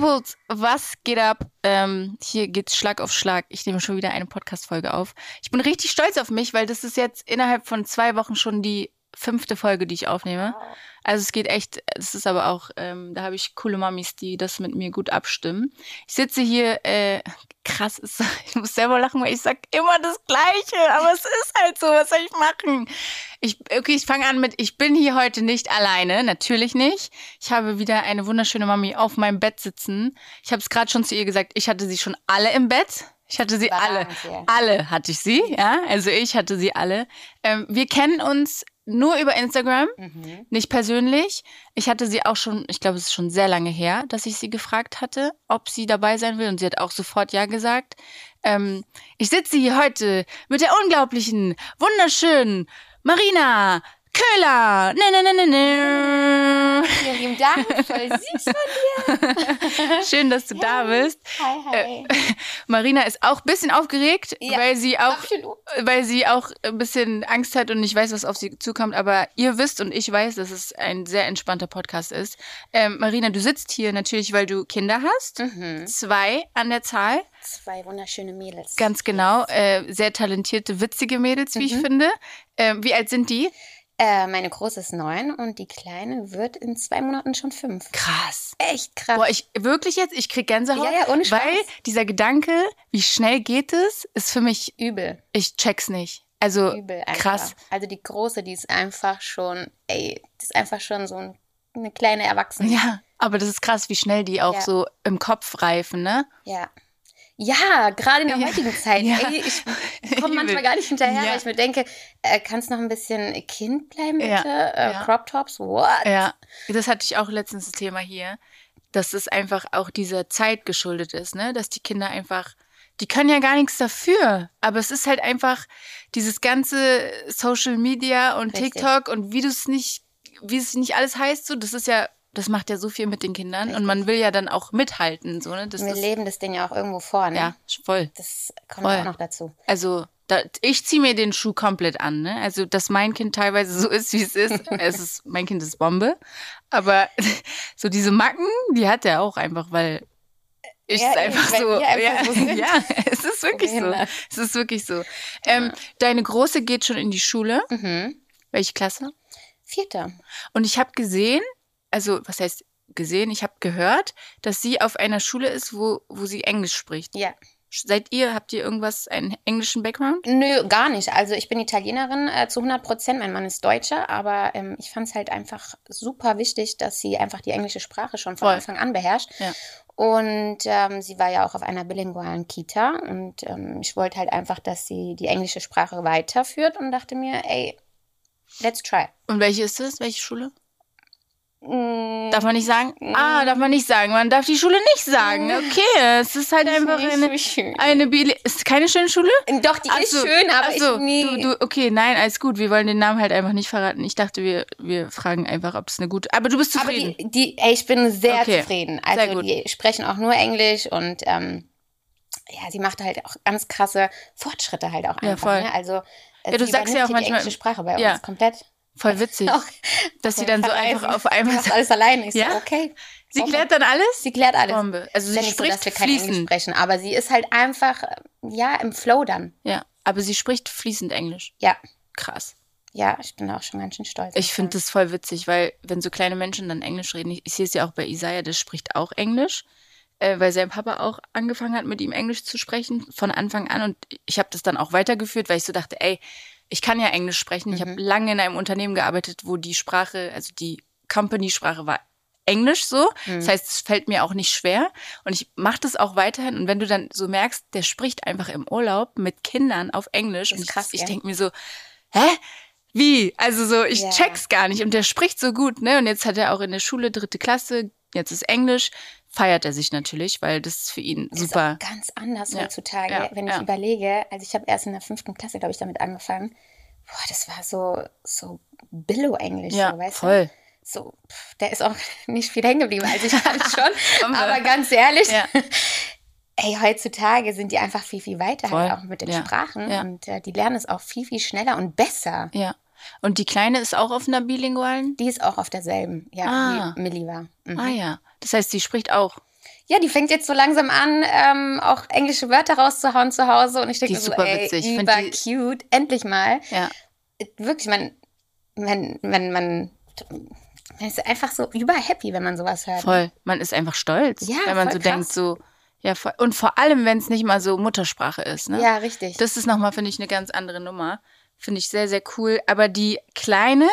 Peoples, was geht ab? Ähm, hier geht's Schlag auf Schlag. Ich nehme schon wieder eine Podcast-Folge auf. Ich bin richtig stolz auf mich, weil das ist jetzt innerhalb von zwei Wochen schon die fünfte Folge, die ich aufnehme. Also es geht echt, es ist aber auch, ähm, da habe ich coole Mamis, die das mit mir gut abstimmen. Ich sitze hier, äh, krass, ist, ich muss selber lachen, weil ich sag immer das Gleiche, aber es ist halt so, was soll ich machen? Ich, okay, ich fange an mit, ich bin hier heute nicht alleine, natürlich nicht. Ich habe wieder eine wunderschöne Mami auf meinem Bett sitzen. Ich habe es gerade schon zu ihr gesagt, ich hatte sie schon alle im Bett. Ich hatte sie alle. Alle hatte ich sie, ja. Also ich hatte sie alle. Ähm, wir kennen uns nur über Instagram, mhm. nicht persönlich. Ich hatte sie auch schon, ich glaube, es ist schon sehr lange her, dass ich sie gefragt hatte, ob sie dabei sein will. Und sie hat auch sofort Ja gesagt. Ähm, ich sitze hier heute mit der unglaublichen, wunderschönen Marina Köhler. Ne, ne, ne, ne, ne. Vielen lieben Dank, voll süß von dir. Schön, dass du hey. da bist. Hi, hi. Äh, Marina ist auch ein bisschen aufgeregt, ja, weil sie auch, absolut. weil sie auch ein bisschen Angst hat und nicht weiß, was auf sie zukommt. Aber ihr wisst und ich weiß, dass es ein sehr entspannter Podcast ist. Ähm, Marina, du sitzt hier natürlich, weil du Kinder hast. Mhm. Zwei an der Zahl. Zwei wunderschöne Mädels. Ganz genau. Äh, sehr talentierte, witzige Mädels, wie mhm. ich finde. Ähm, wie alt sind die? Äh, meine große ist neun und die kleine wird in zwei Monaten schon fünf. Krass. Echt krass. Boah, ich wirklich jetzt, ich krieg Gänsehaut. Ja, ja, ohne Spaß. Weil dieser Gedanke, wie schnell geht es, ist für mich übel. Ich check's nicht. Also übel krass. Also die große, die ist einfach schon, ey, die ist einfach schon so ein, eine kleine Erwachsene. Ja, aber das ist krass, wie schnell die auch ja. so im Kopf reifen, ne? Ja. Ja, gerade in der ja. heutigen Zeit. Ja. Ey, ich komme manchmal gar nicht hinterher, ja. weil ich mir denke, äh, kannst noch ein bisschen Kind bleiben, bitte? Äh, Crop Tops, what? Ja, das hatte ich auch letztens das Thema hier, dass es einfach auch dieser Zeit geschuldet ist, ne? Dass die Kinder einfach, die können ja gar nichts dafür, aber es ist halt einfach dieses ganze Social Media und Richtig. TikTok und wie du es nicht, wie es nicht alles heißt, so, das ist ja das macht ja so viel mit den Kindern Richtig. und man will ja dann auch mithalten. So, ne? das, Wir das, leben das Ding ja auch irgendwo vor. Ne? Ja, voll. Das kommt voll. auch noch dazu. Also da, ich ziehe mir den Schuh komplett an. Ne? Also dass mein Kind teilweise so ist, wie es ist. es ist mein Kind ist Bombe. Aber so diese Macken, die hat er auch einfach, weil ich ja, einfach so. Einfach ja, so ja, es ist wirklich so. Es ist wirklich so. Ähm, ja. Deine Große geht schon in die Schule. Mhm. Welche Klasse? Vierte. Und ich habe gesehen, also was heißt gesehen, ich habe gehört, dass sie auf einer Schule ist, wo, wo sie Englisch spricht. Ja. Seid ihr, habt ihr irgendwas, einen englischen Background? Nö, gar nicht. Also ich bin Italienerin äh, zu 100 Prozent, mein Mann ist Deutscher, aber ähm, ich fand es halt einfach super wichtig, dass sie einfach die englische Sprache schon von Voll. Anfang an beherrscht. Ja. Und ähm, sie war ja auch auf einer bilingualen Kita und ähm, ich wollte halt einfach, dass sie die englische Sprache weiterführt und dachte mir, ey, let's try. Und welche ist es? Welche Schule? Mm. Darf man nicht sagen? Ah, darf man nicht sagen. Man darf die Schule nicht sagen. Mm. Okay, es ist halt einfach eine, so eine Bili Ist keine schöne Schule? Doch, die Ach ist so. schön, aber so. ich nee. Du, du, okay, nein, alles gut. Wir wollen den Namen halt einfach nicht verraten. Ich dachte, wir, wir fragen einfach, ob es eine gute. Aber du bist zufrieden. Aber die, die ey, ich bin sehr okay. zufrieden. Also sehr die sprechen auch nur Englisch und ähm, ja, sie macht halt auch ganz krasse Fortschritte halt auch einfach. Ja, voll. Ne? Also ja, du sagst ja auch manchmal die Sprache bei uns komplett. Voll witzig. Auch, dass sie dann so einfach auf einmal. Du alles alleine. Ich ja? so, okay. Sie klärt dann alles? Sie klärt alles. Bombe. Also sie spricht so, dass wir kein fließend. Englisch sprechen, aber sie ist halt einfach, ja, im Flow dann. Ja, aber sie spricht fließend Englisch. Ja. Krass. Ja, ich bin auch schon ganz schön stolz. Ich finde das voll witzig, weil wenn so kleine Menschen dann Englisch reden, ich, ich sehe es ja auch bei Isaiah, der spricht auch Englisch, äh, weil sein Papa auch angefangen hat, mit ihm Englisch zu sprechen von Anfang an und ich habe das dann auch weitergeführt, weil ich so dachte, ey, ich kann ja Englisch sprechen. Ich mhm. habe lange in einem Unternehmen gearbeitet, wo die Sprache, also die Company-Sprache war Englisch so. Mhm. Das heißt, es fällt mir auch nicht schwer. Und ich mache das auch weiterhin. Und wenn du dann so merkst, der spricht einfach im Urlaub mit Kindern auf Englisch. und krass, ich, ich denke mir so, hä? Wie? Also so, ich yeah. check's gar nicht. Und der spricht so gut, ne? Und jetzt hat er auch in der Schule dritte Klasse, jetzt ist Englisch feiert er sich natürlich, weil das ist für ihn das super. Ist ganz anders ja. heutzutage, ja. wenn ich ja. überlege. Also ich habe erst in der fünften Klasse, glaube ich, damit angefangen. Boah, das war so so Billo-Englisch, ja, so, weißt voll. du? So, pff, der ist auch nicht viel hängen geblieben. Also ich fand schon, aber ganz ehrlich. Ey, heutzutage sind die einfach viel, viel weiter halt auch mit den Sprachen und äh, die lernen es auch viel, viel schneller und besser. Ja. Und die Kleine ist auch auf einer bilingualen? Die ist auch auf derselben, ja, ah. wie Millie war. Mhm. Ah ja. Das heißt, sie spricht auch. ja, die fängt jetzt so langsam an, ähm, auch englische Wörter rauszuhauen zu Hause. Und ich denke so, ey, witzig. über die... cute, endlich mal. Ja. Wirklich, man, man, man, man, man ist einfach so über happy, wenn man sowas hört. Voll. Man ist einfach stolz, ja, wenn man so krass. denkt, so, ja, voll. und vor allem, wenn es nicht mal so Muttersprache ist, ne? Ja, richtig. Das ist nochmal, finde ich, eine ganz andere Nummer. Finde ich sehr, sehr cool. Aber die Kleine,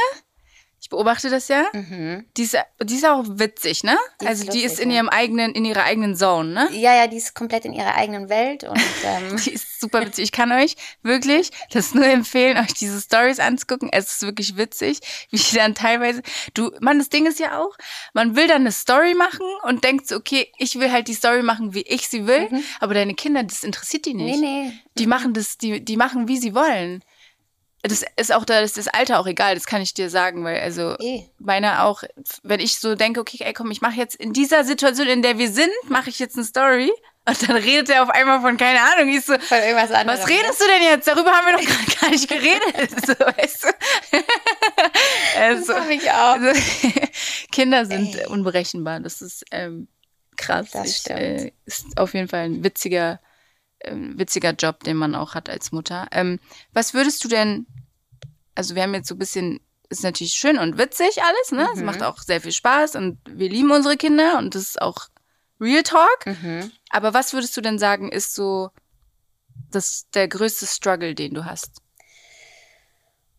ich beobachte das ja. Mhm. Die, ist, die ist auch witzig, ne? Die ist also die lustig, ist in ihrem eigenen, in ihrer eigenen Zone, ne? Ja, ja, die ist komplett in ihrer eigenen Welt und ähm, Die ist super witzig. Ich kann euch wirklich das nur empfehlen, euch diese Stories anzugucken. Es ist wirklich witzig, wie die dann teilweise. Du, man, das Ding ist ja auch, man will dann eine Story machen und denkt so, okay, ich will halt die Story machen, wie ich sie will, aber deine Kinder, das interessiert die nicht. Mhm. nee, nee. Die machen das, die, die machen, wie sie wollen. Das ist auch da, das ist das Alter auch egal, das kann ich dir sagen, weil also Eh. meine auch, wenn ich so denke, okay, ey, komm, ich mache jetzt in dieser Situation, in der wir sind, mache ich jetzt eine Story und dann redet er auf einmal von keine Ahnung, ich so, Von irgendwas anderem. was redest du denn jetzt? Darüber haben wir doch gerade gar nicht geredet, so, weißt du? also, Das ich auch. also, Kinder sind unberechenbar, das ist ähm, krass. Das Ich, stimmt. äh, ist auf jeden Fall ein witziger, ähm, witziger Job, den man auch hat als Mutter. Ähm, was würdest du denn, also wir haben jetzt so ein bisschen, ist natürlich schön und witzig alles, ne? Es Mhm. macht auch sehr viel Spaß und wir lieben unsere Kinder und das ist auch Real Talk. Mhm. Aber was würdest du denn sagen, ist so das, der größte Struggle, den du hast?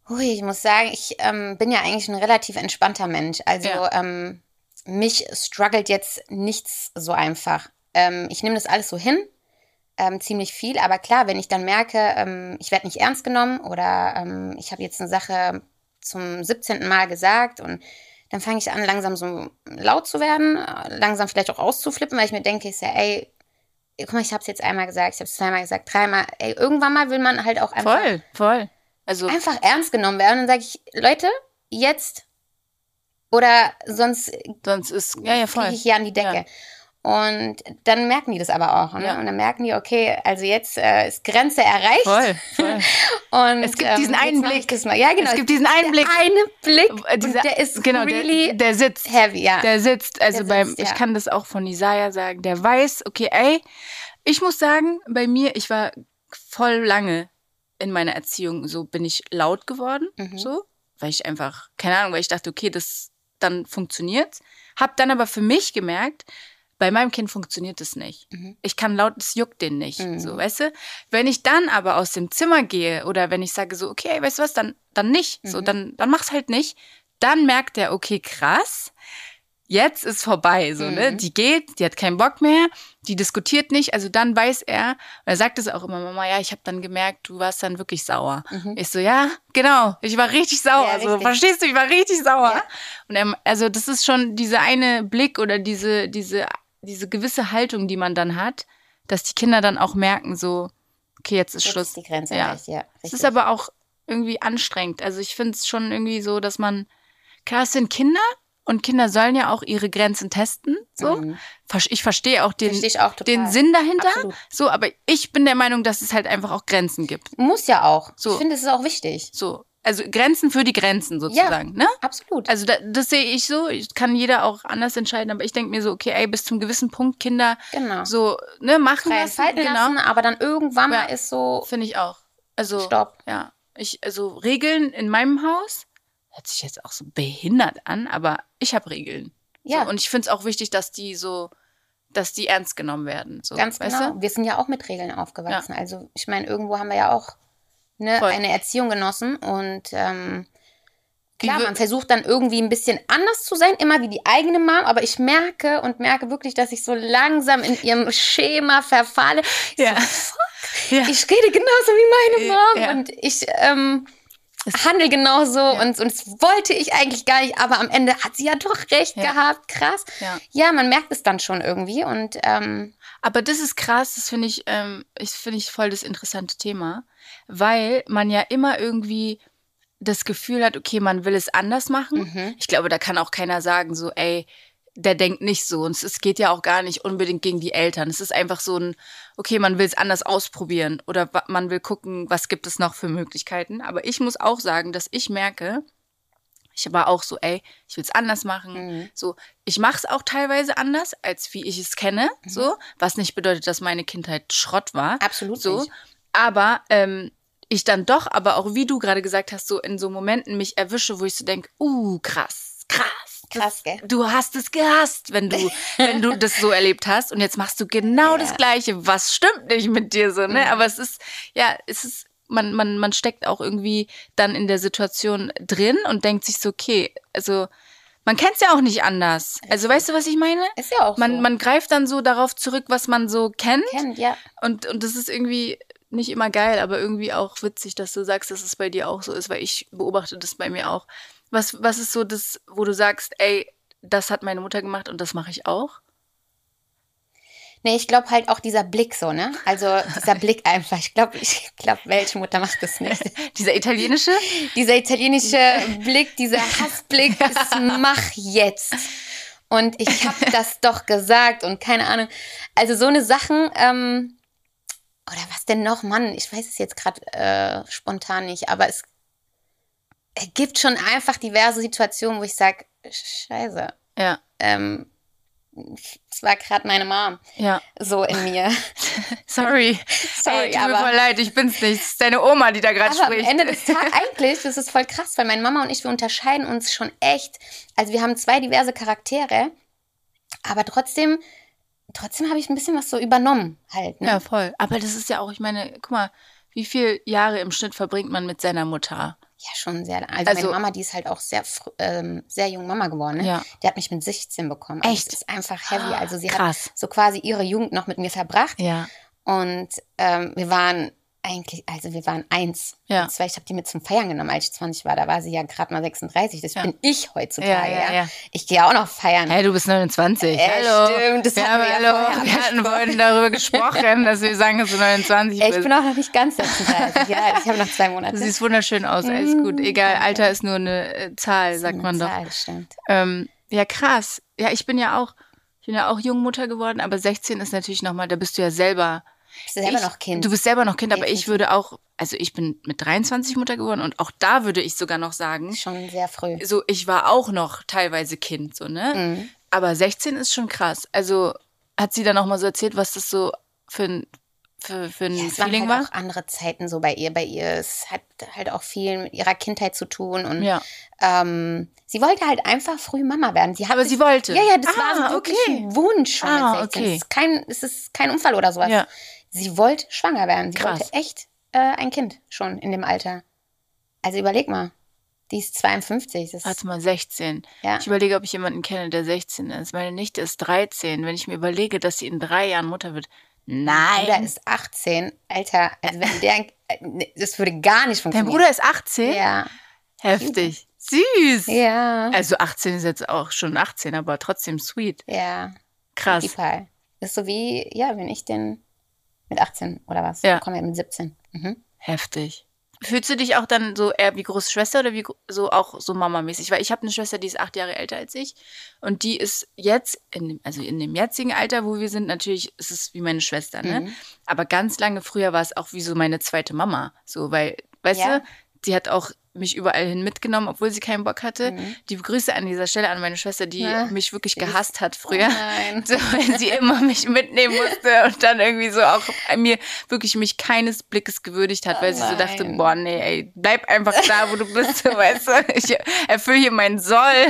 Hui, ich muss sagen, ich ähm, bin ja eigentlich ein relativ entspannter Mensch. Also Ja. ähm, mich struggelt jetzt nichts so einfach. Ähm, ich nehme das alles so hin, ähm, ziemlich viel. Aber klar, wenn ich dann merke, ähm, ich werde nicht ernst genommen oder ähm, ich habe jetzt eine Sache zum 17. Mal gesagt und dann fange ich an, langsam so laut zu werden, äh, langsam vielleicht auch auszuflippen, weil ich mir denke, ich sage, ey, guck mal, ich habe es jetzt einmal gesagt, ich habe es zweimal gesagt, dreimal. Ey, irgendwann mal will man halt auch einfach Voll, voll. Also, einfach ernst genommen werden. Und dann sage ich, Leute, jetzt oder sonst sonst ist, ja, ja, voll. kriege ich hier an die Decke. Und dann merken die das aber auch. Ne? Ja. Und dann merken die, okay, also jetzt äh, ist Grenze erreicht. Voll, voll. Und, Es gibt diesen jetzt einen Blick. ich. Ja, genau. Es gibt diesen einen Blick. Der eine Blick, Äh, dieser- der ist genau, really der, der sitzt. heavy, ja. Der sitzt, also Der beim, sitzt, ich ja. kann das auch von Isaiah sagen, der weiß, okay, ey, ich muss sagen, bei mir, ich war voll lange in meiner Erziehung, so bin ich laut geworden, Mhm. so, weil ich einfach, keine Ahnung, weil ich dachte, okay, das, dann funktioniert's. Hab dann aber für mich gemerkt, bei meinem Kind funktioniert das nicht. Mhm. Ich kann laut, das juckt den nicht, Mhm. so, weißt du? Wenn ich dann aber aus dem Zimmer gehe oder wenn ich sage so, okay, weißt du was, dann, dann nicht, so, Mhm. dann, dann mach's halt nicht, dann merkt er, okay, krass, jetzt ist vorbei, so, ne? Mhm. Die geht, die hat keinen Bock mehr, die diskutiert nicht, also dann weiß er, und er sagt es auch immer, Mama, ja, ich habe dann gemerkt, du warst dann wirklich sauer. Mhm. Ich so, ja, genau, ich war richtig sauer, Ja, so, richtig. verstehst du, ich war richtig sauer. Ja. Und er, also das ist schon dieser eine Blick oder diese, diese, diese gewisse Haltung, die man dann hat, dass die Kinder dann auch merken, so, okay, jetzt ist Jetzt Schluss. ist die Grenze Ja. ja. Es ist aber auch irgendwie anstrengend. Also ich finde es schon irgendwie so, dass man, klar, es sind Kinder und Kinder sollen ja auch ihre Grenzen testen. So. Mhm. Ich verstehe auch den, Verstehe ich auch den Sinn dahinter. Absolut. So, aber ich bin der Meinung, dass es halt einfach auch Grenzen gibt. Muss ja auch. So. Ich finde, es ist auch wichtig. So. Also Grenzen für die Grenzen sozusagen, ne? Absolut. Also da, das sehe ich so. Ich kann jeder auch anders entscheiden, aber ich denke mir so, okay, ey, bis zum gewissen Punkt Kinder genau. so, ne, machen Frei lassen. genau. lassen, aber dann irgendwann Ja. mal ist so, Finde ich auch. Also, stopp. ja. Ich, also Regeln in meinem Haus, hört sich jetzt auch so behindert an, aber ich habe Regeln. Ja, So, und ich finde es auch wichtig, dass die so, dass die ernst genommen werden. So, ganz genau. Du? Wir sind ja auch mit Regeln aufgewachsen. Also ich meine, irgendwo haben wir ja auch ne, Voll. eine Erziehung genossen und ähm, klar, man versucht dann irgendwie ein bisschen anders zu sein, immer wie die eigene Mom, aber ich merke und merke wirklich, dass ich so langsam in ihrem Schema verfalle. Ich Ja. So, fuck, Ja. ich rede genauso wie meine Ja, Mom ja. und ich ähm, handle genauso und, und das wollte ich eigentlich gar nicht, aber am Ende hat sie ja doch recht Ja. gehabt. Krass. Ja. Ja, man merkt es dann schon irgendwie und ähm, Aber das ist krass, das finde ich, ähm, ich finde ich voll das interessante Thema, weil man ja immer irgendwie das Gefühl hat, okay, man will es anders machen. mhm. Ich glaube, da kann auch keiner sagen, so, ey, der denkt nicht so. Und es geht ja auch gar nicht unbedingt gegen die Eltern. Es ist einfach so ein, okay, man will es anders ausprobieren oder man will gucken, was gibt es noch für Möglichkeiten. Aber ich muss auch sagen, dass ich merke, Ich war auch so, ey, ich will es anders machen. Mhm. So, ich mache es auch teilweise anders, als wie ich es kenne. Mhm. So, was nicht bedeutet, dass meine Kindheit Schrott war. Absolut. So, nicht. aber ähm, ich dann doch, aber auch wie du gerade gesagt hast, so in so Momenten mich erwische, wo ich so denke, uh, krass, krass. Krass, gell? Du hast es gehasst, wenn du, wenn du das so erlebt hast. Und jetzt machst du genau ja. das Gleiche. Was stimmt nicht mit dir so, ne? Mhm. Aber es ist, ja, es ist, man, man, man steckt auch irgendwie dann in der Situation drin und denkt sich so, okay, also man kennt es ja auch nicht anders. Also weißt du, was ich meine? Ist ja auch man, so. Man greift dann so darauf zurück, was man so kennt. Kennt, ja. Und, und das ist irgendwie nicht immer geil, aber irgendwie auch witzig, dass du sagst, dass es bei dir auch so ist, weil ich beobachte das bei mir auch. Was, was ist so das, wo du sagst, ey, das hat meine Mutter gemacht und das mache ich auch? Nee, ich glaube halt auch dieser Blick so, ne? Also dieser Blick einfach. Ich glaube, ich glaube, welche Mutter macht das nicht? dieser italienische? dieser italienische Blick, dieser Hassblick ist mach jetzt. Und ich habe das doch gesagt und keine Ahnung. Also so eine Sachen, ähm, oder was denn noch, Mann, ich weiß es jetzt gerade äh, spontan nicht, aber es gibt schon einfach diverse Situationen, wo ich sage, scheiße. Ja. Ähm, es war gerade meine Mom. Ja. So in mir. Sorry. Sorry, Ey, tut aber. mir voll leid, ich bin's nicht. Es ist deine Oma, die da gerade spricht. Am Ende des Tages, eigentlich, das ist voll krass, weil meine Mama und ich, wir unterscheiden uns schon echt. Also wir haben zwei diverse Charaktere, aber trotzdem trotzdem habe ich ein bisschen was so übernommen halt. Ne? Ja, voll. Aber das ist ja auch, ich meine, guck mal, wie viele Jahre im Schnitt verbringt man mit seiner Mutter? Ja, schon sehr. Also, also meine Mama, die ist halt auch sehr, ähm, sehr jung Mama geworden. Ne? Ja. Die hat mich mit 16 bekommen. Also Echt? Das ist einfach heavy. Also sie Krass. hat so quasi ihre Jugend noch mit mir verbracht. Ja. Und ähm, wir waren eigentlich, also wir waren eins. Ja. Zwar, ich habe die mit zum Feiern genommen, als ich 20 war. Da war sie ja gerade mal 36. Das Ja. bin ich heutzutage. Ja, ja, ja. Ich gehe auch noch feiern. Hey, du bist 29. Äh, hallo. stimmt, das wir haben, wir ja hallo. vorher wir hatten vorhin darüber gesprochen, dass wir sagen, dass du 29 Ey, bist. ich bin auch noch nicht ganz 36. ja, ich habe noch zwei Monate. Du siehst wunderschön aus, alles gut. Egal, danke. Alter ist nur eine äh, Zahl, sagt eine man doch. Zahl, das stimmt. Ähm, ja, krass. Ja, ich bin ja auch, ich bin ja auch Jungmutter geworden, aber 16 ist natürlich nochmal, da bist du ja selber. Bist du selber ich, noch Kind? Du bist selber noch Kind, aber ich würde auch, also ich bin mit 23 Mutter geworden und auch da würde ich sogar noch sagen, Schon sehr früh. so ich war auch noch teilweise Kind, so, ne? Mhm. Aber 16 ist schon krass. Also hat sie dann auch mal so erzählt, was das so für ein, für, für ein Ja, es waren halt war? auch andere Zeiten so bei ihr. Bei ihr es hat halt auch viel mit ihrer Kindheit zu tun und Ja. ähm, sie wollte halt einfach früh Mama werden. Sie Aber sich- sie wollte. Ja, ja, das Ah, war so wirklich okay. ein Wunsch schon Ah, mit 16. okay. Es, ist kein, es ist kein Unfall oder sowas. Ja. Sie wollte schwanger werden. Sie Krass. wollte echt äh, ein Kind schon in dem Alter. Also überleg mal. Die ist 52. Das Warte mal, 16. Ja. Ich überlege, ob ich jemanden kenne, der 16 ist. Meine Nichte ist 13. Wenn ich mir überlege, dass sie in drei Jahren Mutter wird. Nein. Bruder ist 18. Alter, also wenn der, äh, das würde gar nicht Dein funktionieren. Bruder ist 18? Ja. Heftig. Süß. Ja. Also 18 ist jetzt auch schon 18, aber trotzdem sweet. Ja. Krass. Ist so wie, ja, wenn ich den mit 18 oder was? Ja. Komm ja mit 17. Mhm. Heftig. Fühlst du dich auch dann so eher wie große Schwester oder wie so auch so Mama-mäßig? Weil ich habe eine Schwester, die ist acht Jahre älter als ich und die ist jetzt, in dem, also in dem jetzigen Alter, wo wir sind, natürlich ist es wie meine Schwester, ne? Mhm. Aber ganz lange früher war es auch wie so meine zweite Mama. So, weil, weißt Ja. du, die hat auch mich überall hin mitgenommen, obwohl sie keinen Bock hatte. Mhm. Die Grüße an dieser Stelle an meine Schwester, die Ja, mich wirklich gehasst hat früher. Oh nein. So, wenn sie immer mich mitnehmen musste und dann irgendwie so auch mir wirklich mich keines Blickes gewürdigt hat, weil sie so dachte, nein. boah, nee, ey, bleib einfach da, wo du bist, so, weißt du, ich erfülle hier meinen Soll.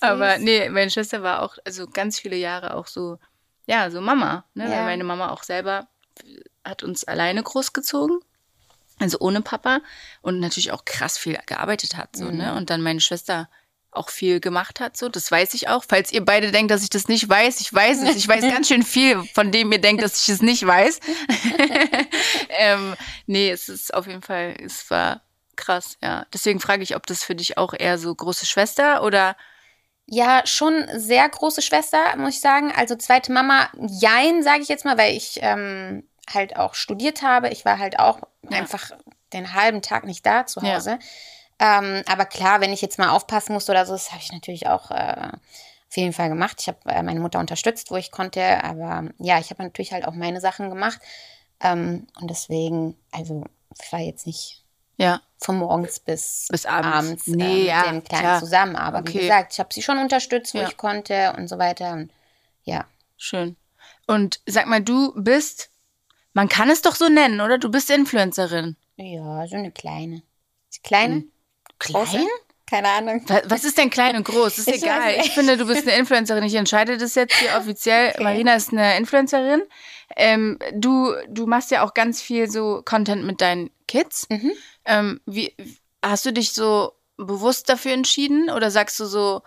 Aber nee, meine Schwester war auch, also ganz viele Jahre auch so, ja, so Mama, ne, weil Ja. meine Mama auch selber hat uns alleine großgezogen. Also ohne Papa und natürlich auch krass viel gearbeitet hat, so, Mhm. ne? Und dann meine Schwester auch viel gemacht hat, so, das weiß ich auch. Falls ihr beide denkt, dass ich das nicht weiß, ich weiß es. Ich weiß ganz schön viel, von dem ihr denkt, dass ich es nicht weiß. ähm, nee, es ist auf jeden Fall, es war krass, ja. Deswegen frage ich, ob das für dich auch eher so große Schwester oder Ja, schon sehr große Schwester, muss ich sagen. Also zweite Mama, jein, sage ich jetzt mal, weil ich ähm, halt auch studiert habe. Ich war halt auch Ja. einfach den halben Tag nicht da zu Ja. Hause. Ähm, aber klar, wenn ich jetzt mal aufpassen musste oder so, das habe ich natürlich auch äh, auf jeden Fall gemacht. Ich habe äh, meine Mutter unterstützt, wo ich konnte. Aber ja, ich habe natürlich halt auch meine Sachen gemacht. Ähm, und deswegen, also ich war jetzt nicht Ja. Von morgens bis, bis abends, abends nee, äh, mit ja, dem Kleinen klar. zusammen. Aber okay. wie gesagt, ich habe sie schon unterstützt, wo ja. ich konnte und so weiter. Und, ja. Schön. Und sag mal, du bist, man kann es doch so nennen, oder? Du bist Influencerin. Ja, so eine kleine. Kleine? Hm. Klein? Keine Ahnung. Was ist denn klein und groß? Ist ich egal. Ich finde, du bist eine Influencerin. Ich entscheide das jetzt hier offiziell. Okay. Marina ist eine Influencerin. Ähm, du, du machst ja auch ganz viel so Content mit deinen Kids. Mhm. Ähm, wie, hast du dich so bewusst dafür entschieden oder sagst du so,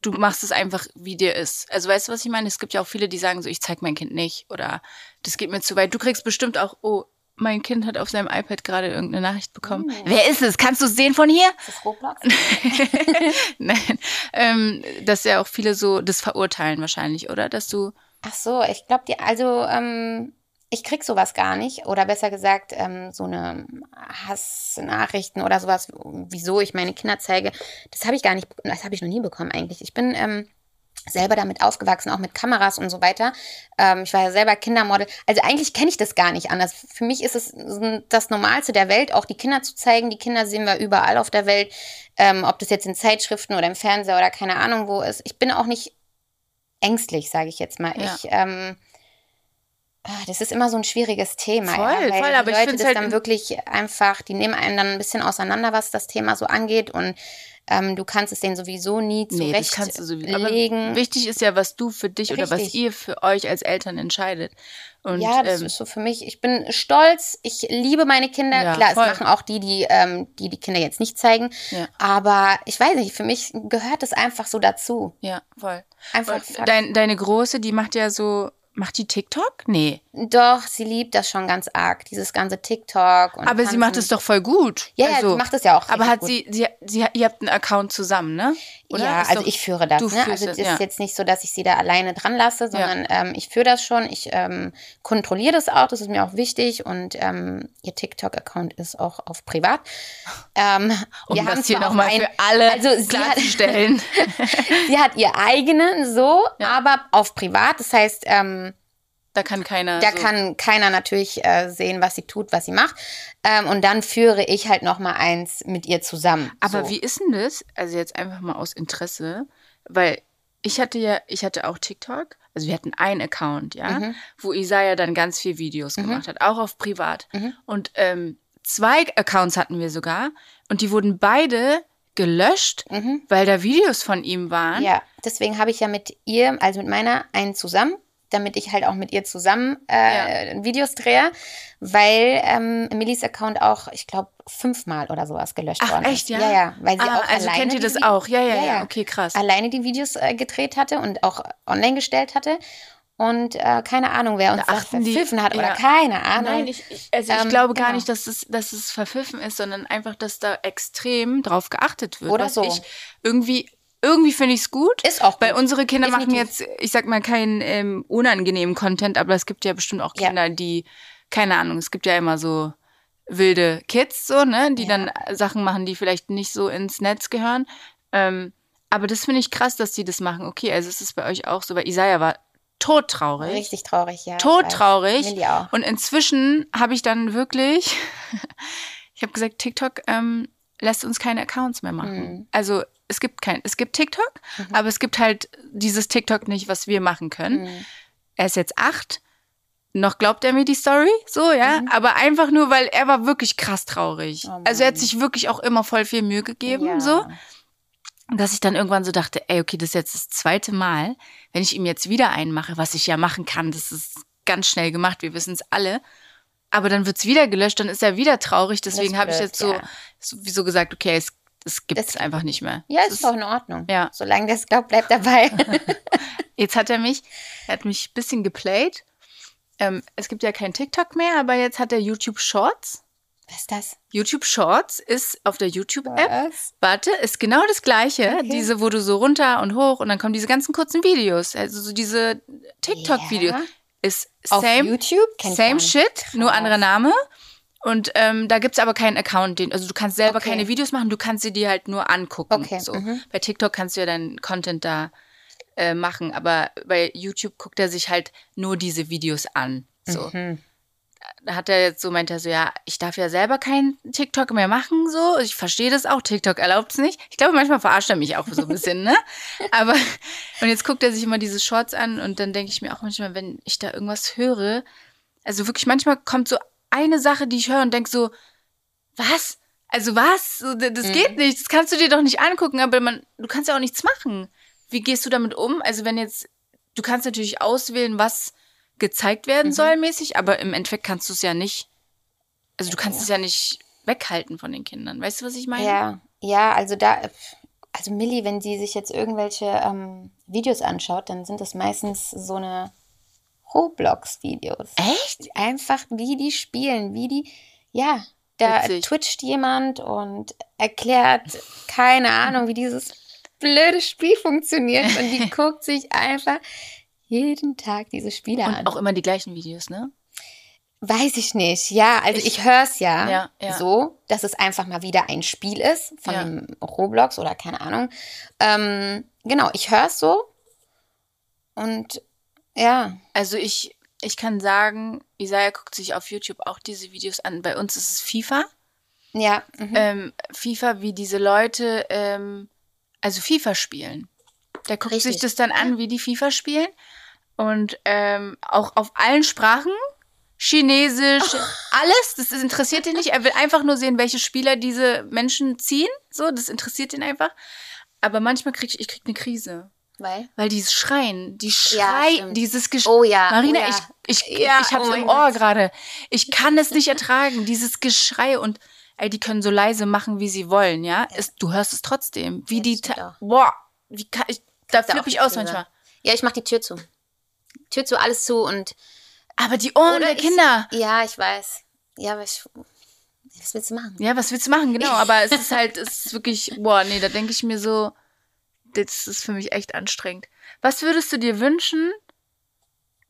du machst es einfach, wie dir ist? Also weißt du, was ich meine? Es gibt ja auch viele, die sagen so, ich zeig mein Kind nicht oder das geht mir zu weit. Du kriegst bestimmt auch, oh, mein Kind hat auf seinem iPad gerade irgendeine Nachricht bekommen. Oh. Wer ist es? Kannst du es sehen von hier? Ist das Roblox? Nein. Ähm, dass ja auch viele so das verurteilen wahrscheinlich, oder? Dass du. Ach so, ich glaube, die, also ähm, ich krieg sowas gar nicht. Oder besser gesagt, ähm, so eine Hassnachrichten oder sowas, wieso ich meine Kinder zeige, das habe ich gar nicht, das habe ich noch nie bekommen eigentlich. Ich bin ähm, selber damit aufgewachsen, auch mit Kameras und so weiter. Ähm, ich war ja selber Kindermodel. Also eigentlich kenne ich das gar nicht anders. Für mich ist es das Normalste der Welt, auch die Kinder zu zeigen. Die Kinder sehen wir überall auf der Welt, ähm, ob das jetzt in Zeitschriften oder im Fernseher oder keine Ahnung wo ist. Ich bin auch nicht ängstlich, sage ich jetzt mal. Ja. Ich ähm, ah, das ist immer so ein schwieriges Thema. Voll, ja, weil voll, aber die Leute das halt dann wirklich einfach, die nehmen einen dann ein bisschen auseinander, was das Thema so angeht und ähm, du kannst es denen sowieso nie zurechtlegen. Nee, das kannst du sowieso. Aber wichtig ist ja, was du für dich Richtig. oder was ihr für euch als Eltern entscheidet. Und, ja, das ähm, ist so für mich. Ich bin stolz. Ich liebe meine Kinder. Ja, Klar, voll. es machen auch die, die, ähm, die die Kinder jetzt nicht zeigen. Ja. Aber ich weiß nicht, für mich gehört es einfach so dazu. Ja, voll. Einfach. Dein, deine Große, die macht ja so Macht die TikTok? Nee. Doch, sie liebt das schon ganz arg, dieses ganze TikTok. aber sie macht es doch voll gut. Ja, also, ja, sie macht es ja auch. Aber hat sie, sie, sie, ihr habt einen Account zusammen, ne? Oder? Ja, also ich führe das. Ne? Also es ist ja. jetzt nicht so, dass ich sie da alleine dran lasse, sondern ja. ähm, ich führe das schon. Ich ähm, kontrolliere das auch, das ist mir auch wichtig. Und ähm, ihr TikTok-Account ist auch auf privat. Ähm, um wir das hier nochmal für alle also klarzustellen. sie hat ihr eigenen so, aber auf privat. Das heißt, ähm, da kann keiner. Da so kann keiner natürlich äh, sehen, was sie tut, was sie macht. Ähm, und dann führe ich halt noch mal eins mit ihr zusammen. Aber so. wie ist denn das? Also jetzt einfach mal aus Interesse, weil ich hatte ja, ich hatte auch TikTok. Also wir hatten einen Account, ja, mhm. wo Isaiah dann ganz viel Videos mhm. gemacht hat, auch auf privat. Mhm. Und ähm, zwei Accounts hatten wir sogar und die wurden beide gelöscht, mhm. weil da Videos von ihm waren. Ja, deswegen habe ich ja mit ihr, also mit meiner, einen zusammen damit ich halt auch mit ihr zusammen äh, ja. Videos drehe, weil ähm, Millys Account auch, ich glaube, fünfmal oder sowas gelöscht Ach, worden echt, ja? Ja, ja, weil sie ah, auch also alleine kennt ihr das auch? Ja, ja, ja, ja, okay, krass. Alleine die Videos äh, gedreht hatte und auch online gestellt hatte. Und äh, keine Ahnung, wer uns das verpfiffen hat ja. oder keine Ahnung. Nein, ich, ich also ich ähm, glaube gar genau. nicht, dass es, dass es verpfiffen ist, sondern einfach, dass da extrem drauf geachtet wird. Oder so. Ich irgendwie irgendwie finde ich es gut. Ist auch gut. Weil unsere Kinder Definitiv. machen jetzt, ich sag mal, keinen ähm, unangenehmen Content, aber es gibt ja bestimmt auch Kinder, ja. die, keine Ahnung, es gibt ja immer so wilde Kids, so, ne, die ja. dann Sachen machen, die vielleicht nicht so ins Netz gehören. Ähm, aber das finde ich krass, dass die das machen. Okay, also es ist bei euch auch so, weil Isaiah war todtraurig. Richtig traurig, ja. Todtraurig. Und inzwischen habe ich dann wirklich, ich habe gesagt, TikTok ähm, lässt uns keine Accounts mehr machen. Mhm. Also es gibt kein, es gibt TikTok, mhm. aber es gibt halt dieses TikTok nicht, was wir machen können. Mhm. Er ist jetzt acht. Noch glaubt er mir die Story, so, ja, mhm. aber einfach nur, weil er war wirklich krass traurig. Oh also er hat sich wirklich auch immer voll viel Mühe gegeben, ja. so. Dass ich dann irgendwann so dachte, ey, okay, das ist jetzt das zweite Mal, wenn ich ihm jetzt wieder einen mache, was ich ja machen kann, das ist ganz schnell gemacht, wir wissen es alle. Aber dann wird es wieder gelöscht, dann ist er wieder traurig. Deswegen habe ich jetzt so ja. sowieso gesagt, okay, es das gibt es einfach nicht mehr. Ja, ist, ist doch in Ordnung. Ja. Solange der es glaubt, bleibt dabei. jetzt hat er mich, er hat mich ein bisschen geplayt. Ähm, es gibt ja kein TikTok mehr, aber jetzt hat er YouTube Shorts. Was ist das? YouTube Shorts ist auf der YouTube-App. Warte, ist genau das gleiche. Okay. Diese, wo du so runter und hoch und dann kommen diese ganzen kurzen Videos. Also so diese TikTok-Videos. Ja. Ist same, auf YouTube? same shit, nur anderer Name. Und ähm, da gibt's aber keinen Account, den, also du kannst selber okay. keine Videos machen, du kannst sie dir halt nur angucken. Okay. So. Mhm. Bei TikTok kannst du ja deinen Content da äh, machen, aber bei YouTube guckt er sich halt nur diese Videos an. So. Mhm. da hat er jetzt so, meint er so, ja, ich darf ja selber keinen TikTok mehr machen, so. Ich verstehe das auch, TikTok erlaubt es nicht. Ich glaube, manchmal verarscht er mich auch so ein bisschen, ne? Aber, und jetzt guckt er sich immer diese Shorts an und dann denke ich mir auch manchmal, wenn ich da irgendwas höre, also wirklich manchmal kommt so eine Sache, die ich höre und denke so, was? Also was? Das mhm. geht nicht. Das kannst du dir doch nicht angucken, aber man, du kannst ja auch nichts machen. Wie gehst du damit um? Also wenn jetzt, du kannst natürlich auswählen, was gezeigt werden mhm. soll mäßig, aber im Endeffekt kannst du es ja nicht, also du kannst ja. es ja nicht weghalten von den Kindern. Weißt du, was ich meine? Ja, ja, also da, also Millie, wenn sie sich jetzt irgendwelche ähm, Videos anschaut, dann sind das meistens so eine Roblox-Videos. Echt? Einfach wie die spielen, wie die, ja, da Witzig. twitcht jemand und erklärt, keine Ahnung, wie dieses blöde Spiel funktioniert und die guckt sich einfach jeden Tag diese Spiele und an. Auch immer die gleichen Videos, ne? Weiß ich nicht. Ja, also ich, ich höre es ja, ja, ja, so, dass es einfach mal wieder ein Spiel ist von ja. Roblox oder keine Ahnung. Ähm, genau, ich höre es so. Und ja. Also ich, ich kann sagen, Isaiah guckt sich auf YouTube auch diese Videos an. Bei uns ist es FIFA. Ja. Mhm. Ähm, FIFA, wie diese Leute, ähm, also FIFA spielen. Der guckt Richtig. sich das dann an, wie die FIFA spielen. Und ähm, auch auf allen Sprachen. Chinesisch, oh. alles, das interessiert ihn nicht. Er will einfach nur sehen, welche Spieler diese Menschen ziehen. So, das interessiert ihn einfach. Aber manchmal krieg ich, ich krieg eine Krise. Weil? Weil dieses Schreien, die Schrei, ja, dieses Geschrei. Oh ja. Marina, oh ja. ich, ich, ja, ich hab's oh im Ohr gerade. Ich kann es nicht ertragen, dieses Geschrei und ey, die können so leise machen, wie sie wollen, ja? Es, du hörst es trotzdem. Wie die, boah, wie kann ich, da flippe ich aus manchmal. Ja, ich mach die Tür zu. Tür zu, alles zu und. Aber die Ohren der Kinder. Ja, ich weiß. Ja, aber ich, was willst du machen? Ja, was willst du machen, genau. Aber es ist halt, es ist wirklich, boah, nee, da denke ich mir so, das ist für mich echt anstrengend. Was würdest du dir wünschen,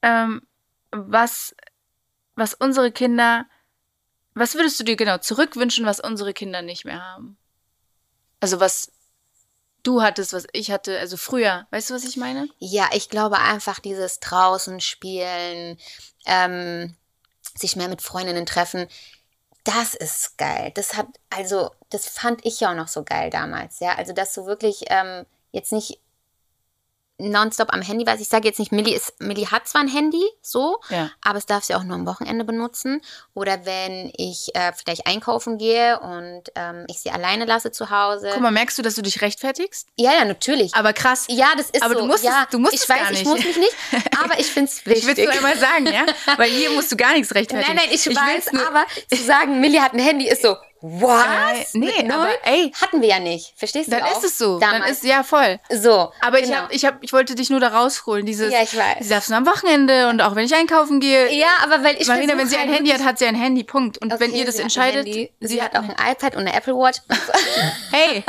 ähm, was, was unsere Kinder, was würdest du dir genau zurückwünschen, was unsere Kinder nicht mehr haben? Also was du hattest, was ich hatte, also früher. Weißt du, was ich meine? Ja, ich glaube einfach dieses draußen spielen, ähm, sich mehr mit Freundinnen treffen. Das ist geil. Das hat, also, das fand ich ja auch noch so geil damals, ja. Also, dass du wirklich ähm, jetzt nicht nonstop am Handy weiß. Ich sage jetzt nicht, Millie, ist, Millie hat zwar ein Handy, so, ja. aber es darf sie auch nur am Wochenende benutzen. Oder wenn ich äh, vielleicht einkaufen gehe und ähm, ich sie alleine lasse zu Hause. Guck mal, merkst du, dass du dich rechtfertigst? Ja, ja, natürlich. Aber krass. Ja, das ist aber so. du musst, ja, es, du musst ich es weiß, gar nicht. ich muss mich nicht, aber ich finde es wichtig. Ich will es einmal sagen, ja? Weil hier musst du gar nichts rechtfertigen. Nein, nein, ich, ich weiß, aber zu sagen, Millie hat ein Handy ist so, was? Äh, nee, aber ey. Hatten wir ja nicht. Verstehst du Dann auch? ist es so. Damals. Dann ist, ja, voll. So. Aber genau. ich, hab, ich, hab, ich wollte dich nur da rausholen. Dieses, ja, ich weiß. Sie darfst nur am Wochenende und auch wenn ich einkaufen gehe. Ja, aber weil ich Marina, wenn sie ein Handy hat, hat sie ein Handy. Punkt. Und okay, wenn ihr das entscheidet. Sie, sie hat auch ein iPad und eine Apple Watch. hey,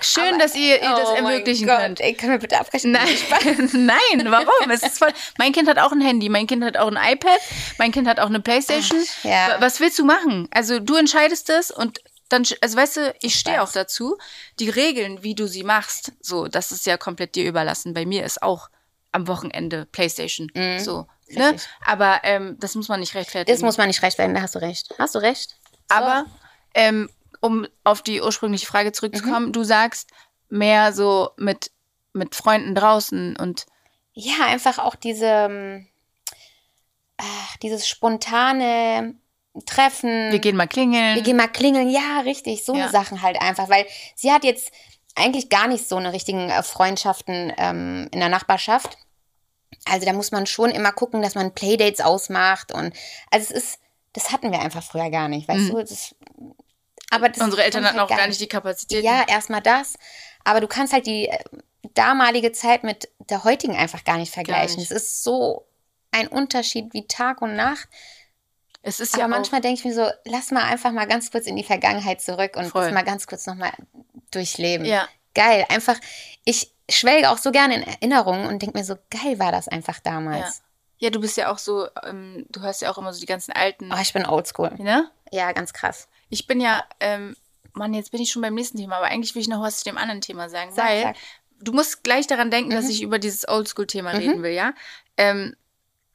schön, aber, dass ihr, ihr das oh ermöglichen Gott. könnt. Ey, können wir bitte abbrechen? Nein, nein, warum? es ist voll. Mein Kind hat auch ein Handy. Mein Kind hat auch ein iPad. Mein Kind hat auch eine Playstation. Ach, ja. Was willst du machen? Also du entscheidest es und dann, also weißt du, ich stehe auch dazu, die Regeln, wie du sie machst, so, das ist ja komplett dir überlassen. Bei mir ist auch am Wochenende Playstation, mhm. so. Ne? Aber ähm, das muss man nicht rechtfertigen. Das muss man nicht rechtfertigen, da hast du recht. Hast du recht. So. Aber ähm, um auf die ursprüngliche Frage zurückzukommen, mhm. du sagst mehr so mit, mit Freunden draußen und ja, einfach auch diese, ach, dieses spontane treffen. Wir gehen mal klingeln. Wir gehen mal klingeln, ja, richtig. So ja. eine Sachen halt einfach, weil sie hat jetzt eigentlich gar nicht so eine richtigen äh, Freundschaften ähm, in der Nachbarschaft. Also da muss man schon immer gucken, dass man Playdates ausmacht und also es ist, das hatten wir einfach früher gar nicht, weißt mhm. du? Das, aber das Unsere Eltern hatten halt auch gar nicht die Kapazität. Ja, erstmal das. Aber du kannst halt die äh, damalige Zeit mit der heutigen einfach gar nicht vergleichen. Gar nicht. Es ist so ein Unterschied wie Tag und Nacht. Es ist ja manchmal denke ich mir so, lass mal einfach mal ganz kurz in die Vergangenheit zurück und Voll. das mal ganz kurz nochmal durchleben. Ja. Geil. Einfach, ich schwelge auch so gerne in Erinnerungen und denke mir so, geil war das einfach damals. Ja. ja du bist ja auch so, ähm, du hörst ja auch immer so die ganzen alten. Oh, ich bin oldschool. Ne? Ja, ganz krass. Ich bin ja, ähm, Mann, jetzt bin ich schon beim nächsten Thema, aber eigentlich will ich noch was zu dem anderen Thema sagen. Sag, weil sag. du musst gleich daran denken, mhm. dass ich über dieses Oldschool-Thema mhm. reden will, ja? Ähm,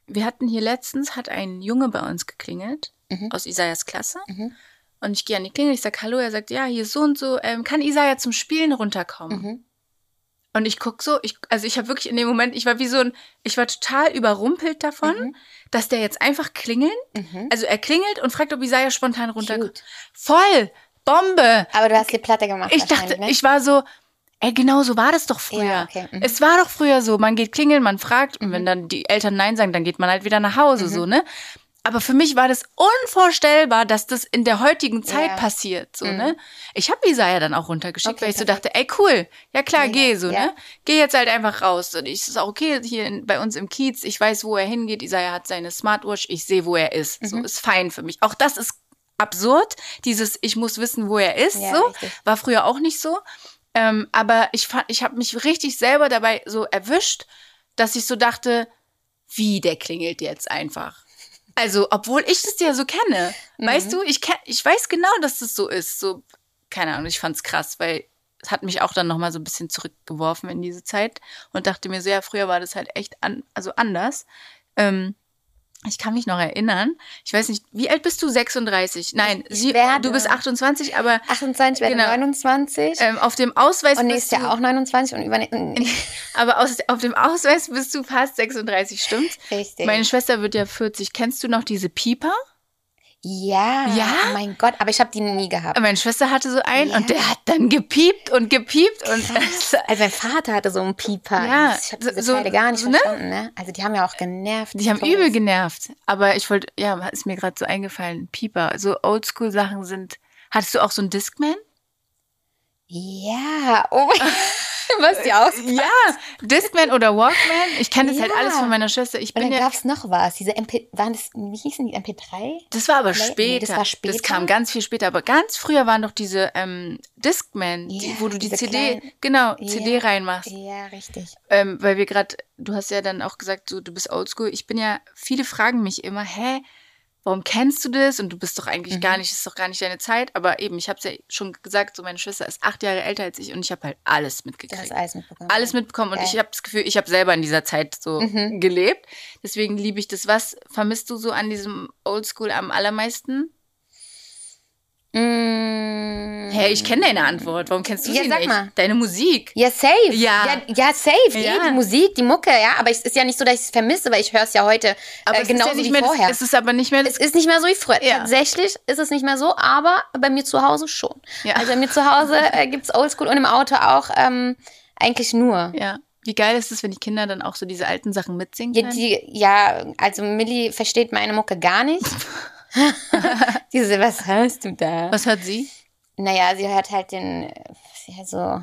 wir hatten hier letztens, hat ein Junge bei uns geklingelt, Mhm. aus Isaias Klasse. Mhm. Und ich gehe an die Klingel, ich sag Hallo, er sagt, ja, hier ist so und so, ähm, kann Isaiah zum Spielen runterkommen? Mhm. Und ich guck so, ich, also ich habe wirklich in dem Moment, ich war wie so ein, ich war total überrumpelt davon, Mhm. dass der jetzt einfach klingeln, Mhm. also er klingelt und fragt, ob Isaiah spontan runterkommt. Voll, Bombe. Aber du hast die Platte gemacht Ich dachte, ne? ich war so, ey, genau so war das doch früher. Ja, okay, mhm. Es war doch früher so, man geht klingeln, man fragt und wenn dann die Eltern Nein sagen, dann geht man halt wieder nach Hause, Mhm. so, ne? Aber für mich war das unvorstellbar, dass das in der heutigen Zeit Ja. passiert, so, Mhm. ne? Ich habe Isaiah dann auch runtergeschickt, Okay, weil ich so dachte, ey, cool, ja klar, Mega, geh, so, ja. ne? Geh jetzt halt einfach raus. Und ich, es ist auch okay, hier in, bei uns im Kiez, ich weiß, wo er hingeht, Isaiah hat seine Smartwatch, ich sehe, wo er ist. Mhm. So, ist fein für mich. Auch das ist absurd, dieses, ich muss wissen, wo er ist, Ja, so. richtig. War früher auch nicht so. Ähm, aber ich fand, ich habe mich richtig selber dabei so erwischt, dass ich so dachte, wie der klingelt jetzt einfach. Also, obwohl ich das ja so kenne. Weißt du, ich, ich weiß genau, dass das so ist. So, keine Ahnung, ich fand's krass, weil es hat mich auch dann nochmal so ein bisschen zurückgeworfen in diese Zeit und dachte mir so, ja, früher war das halt echt an, also anders. Ähm, ich kann mich noch erinnern. Ich weiß nicht, wie alt bist du? 36? Nein, Ich sie, du bist 28, aber 28, werde Genau. 29. ähm, auf dem Ausweis und bist nächstes du, Jahr auch 29 und übernächstes. aber aus, auf dem Ausweis bist du fast 36, stimmt? Richtig. Meine Schwester wird ja 40. Kennst du noch diese Pieper? Ja. Ja? Oh mein Gott, aber ich habe die nie gehabt. Meine Schwester hatte so einen Ja. und der hat dann gepiept und gepiept und Also mein Vater hatte so einen Pieper. Ja, ich habe diese so- Teile gar nicht so, ne? verstanden, ne? Also die haben ja auch genervt. die haben Toll. übel genervt. Aber ich wollte, ja, ist mir gerade so eingefallen, Pieper. So Oldschool-Sachen sind. Hattest du auch so einen Discman? Ja, oh mein Was die aus. Ja, Discman oder Walkman. Ich kenne das halt Ja. alles von meiner Schwester. Ich Und bin dann ja, gab's noch was. Diese MP, waren das, wie hießen die, MP3? das war aber Nee, später. das war später? Das kam ganz viel später. Aber ganz früher waren doch diese ähm, Discman, die, Ja, wo du die CD, kleinen- genau, Ja. CD reinmachst. Ja, richtig. ähm, weil wir gerade, du hast ja dann auch gesagt, so, du bist oldschool. Ich bin ja, viele fragen mich immer, hä, warum kennst du das? Und du bist doch eigentlich Mhm. gar nicht, ist doch gar nicht deine Zeit. Aber eben, ich habe es ja schon gesagt, so meine Schwester ist acht Jahre älter als ich und ich habe halt alles Du mitgekriegt. hast alles mitbekommen. alles mitbekommen und Geil. ich habe das Gefühl, ich habe selber in dieser Zeit so Mhm. gelebt. Deswegen liebe ich das. Was vermisst du so an diesem Oldschool am allermeisten? Mm. Hey, ich kenne deine Antwort. Warum kennst du Ja, sie sag nicht? mal. Deine Musik. Ja, safe. Ja. Ja, ja safe. Ja. Die Musik, die Mucke, ja. Aber es ist ja nicht so, dass ich es vermisse, weil ich höre es ja heute Aber äh, es ist genauso ja nicht wie mehr vorher. Es ist aber nicht mehr es ist nicht mehr so wie früher. Ja. Tatsächlich ist es nicht mehr so, aber bei mir zu Hause schon. Ja. Also bei mir zu Hause äh, gibt es Oldschool und im Auto auch ähm, eigentlich nur. Ja. Wie geil ist es, wenn die Kinder dann auch so diese alten Sachen mitsingen Ja, können? die, ja, also Millie versteht meine Mucke gar nicht. Diese, was hörst du da? Was hört sie? Naja, sie hört halt den, äh, so,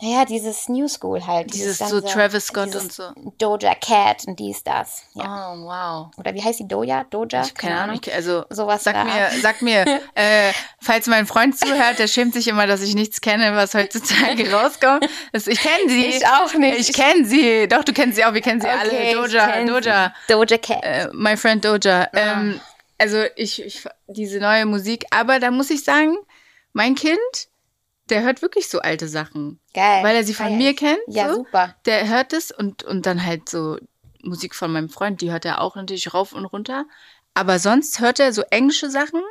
naja, dieses New School halt. Dieses dann so Travis Scott dieses und so. Doja Cat und dies, das. Ja. Oh, wow. Oder wie heißt die Doja? Doja? Ich keine Ahnung. Ich, also, Sowas sag da. mir, sag mir, äh, falls mein Freund zuhört, der schämt sich immer, dass ich nichts kenne, was heutzutage rauskommt. Das, ich kenne sie. Ich auch nicht. Ich kenne sie. Doch, du kennst sie auch. Wir kennen sie Okay, alle. Doja, kenn sie. Doja. Doja Cat. Äh, my friend Doja. Ähm, also ich, ich, diese neue Musik. Aber da muss ich sagen, mein Kind, der hört wirklich so alte Sachen. Geil. Weil er sie von Feier mir kennt. Ja, so. super. Der hört es und, und dann halt so Musik von meinem Freund, die hört er auch natürlich rauf und runter. Aber sonst hört er so englische Sachen.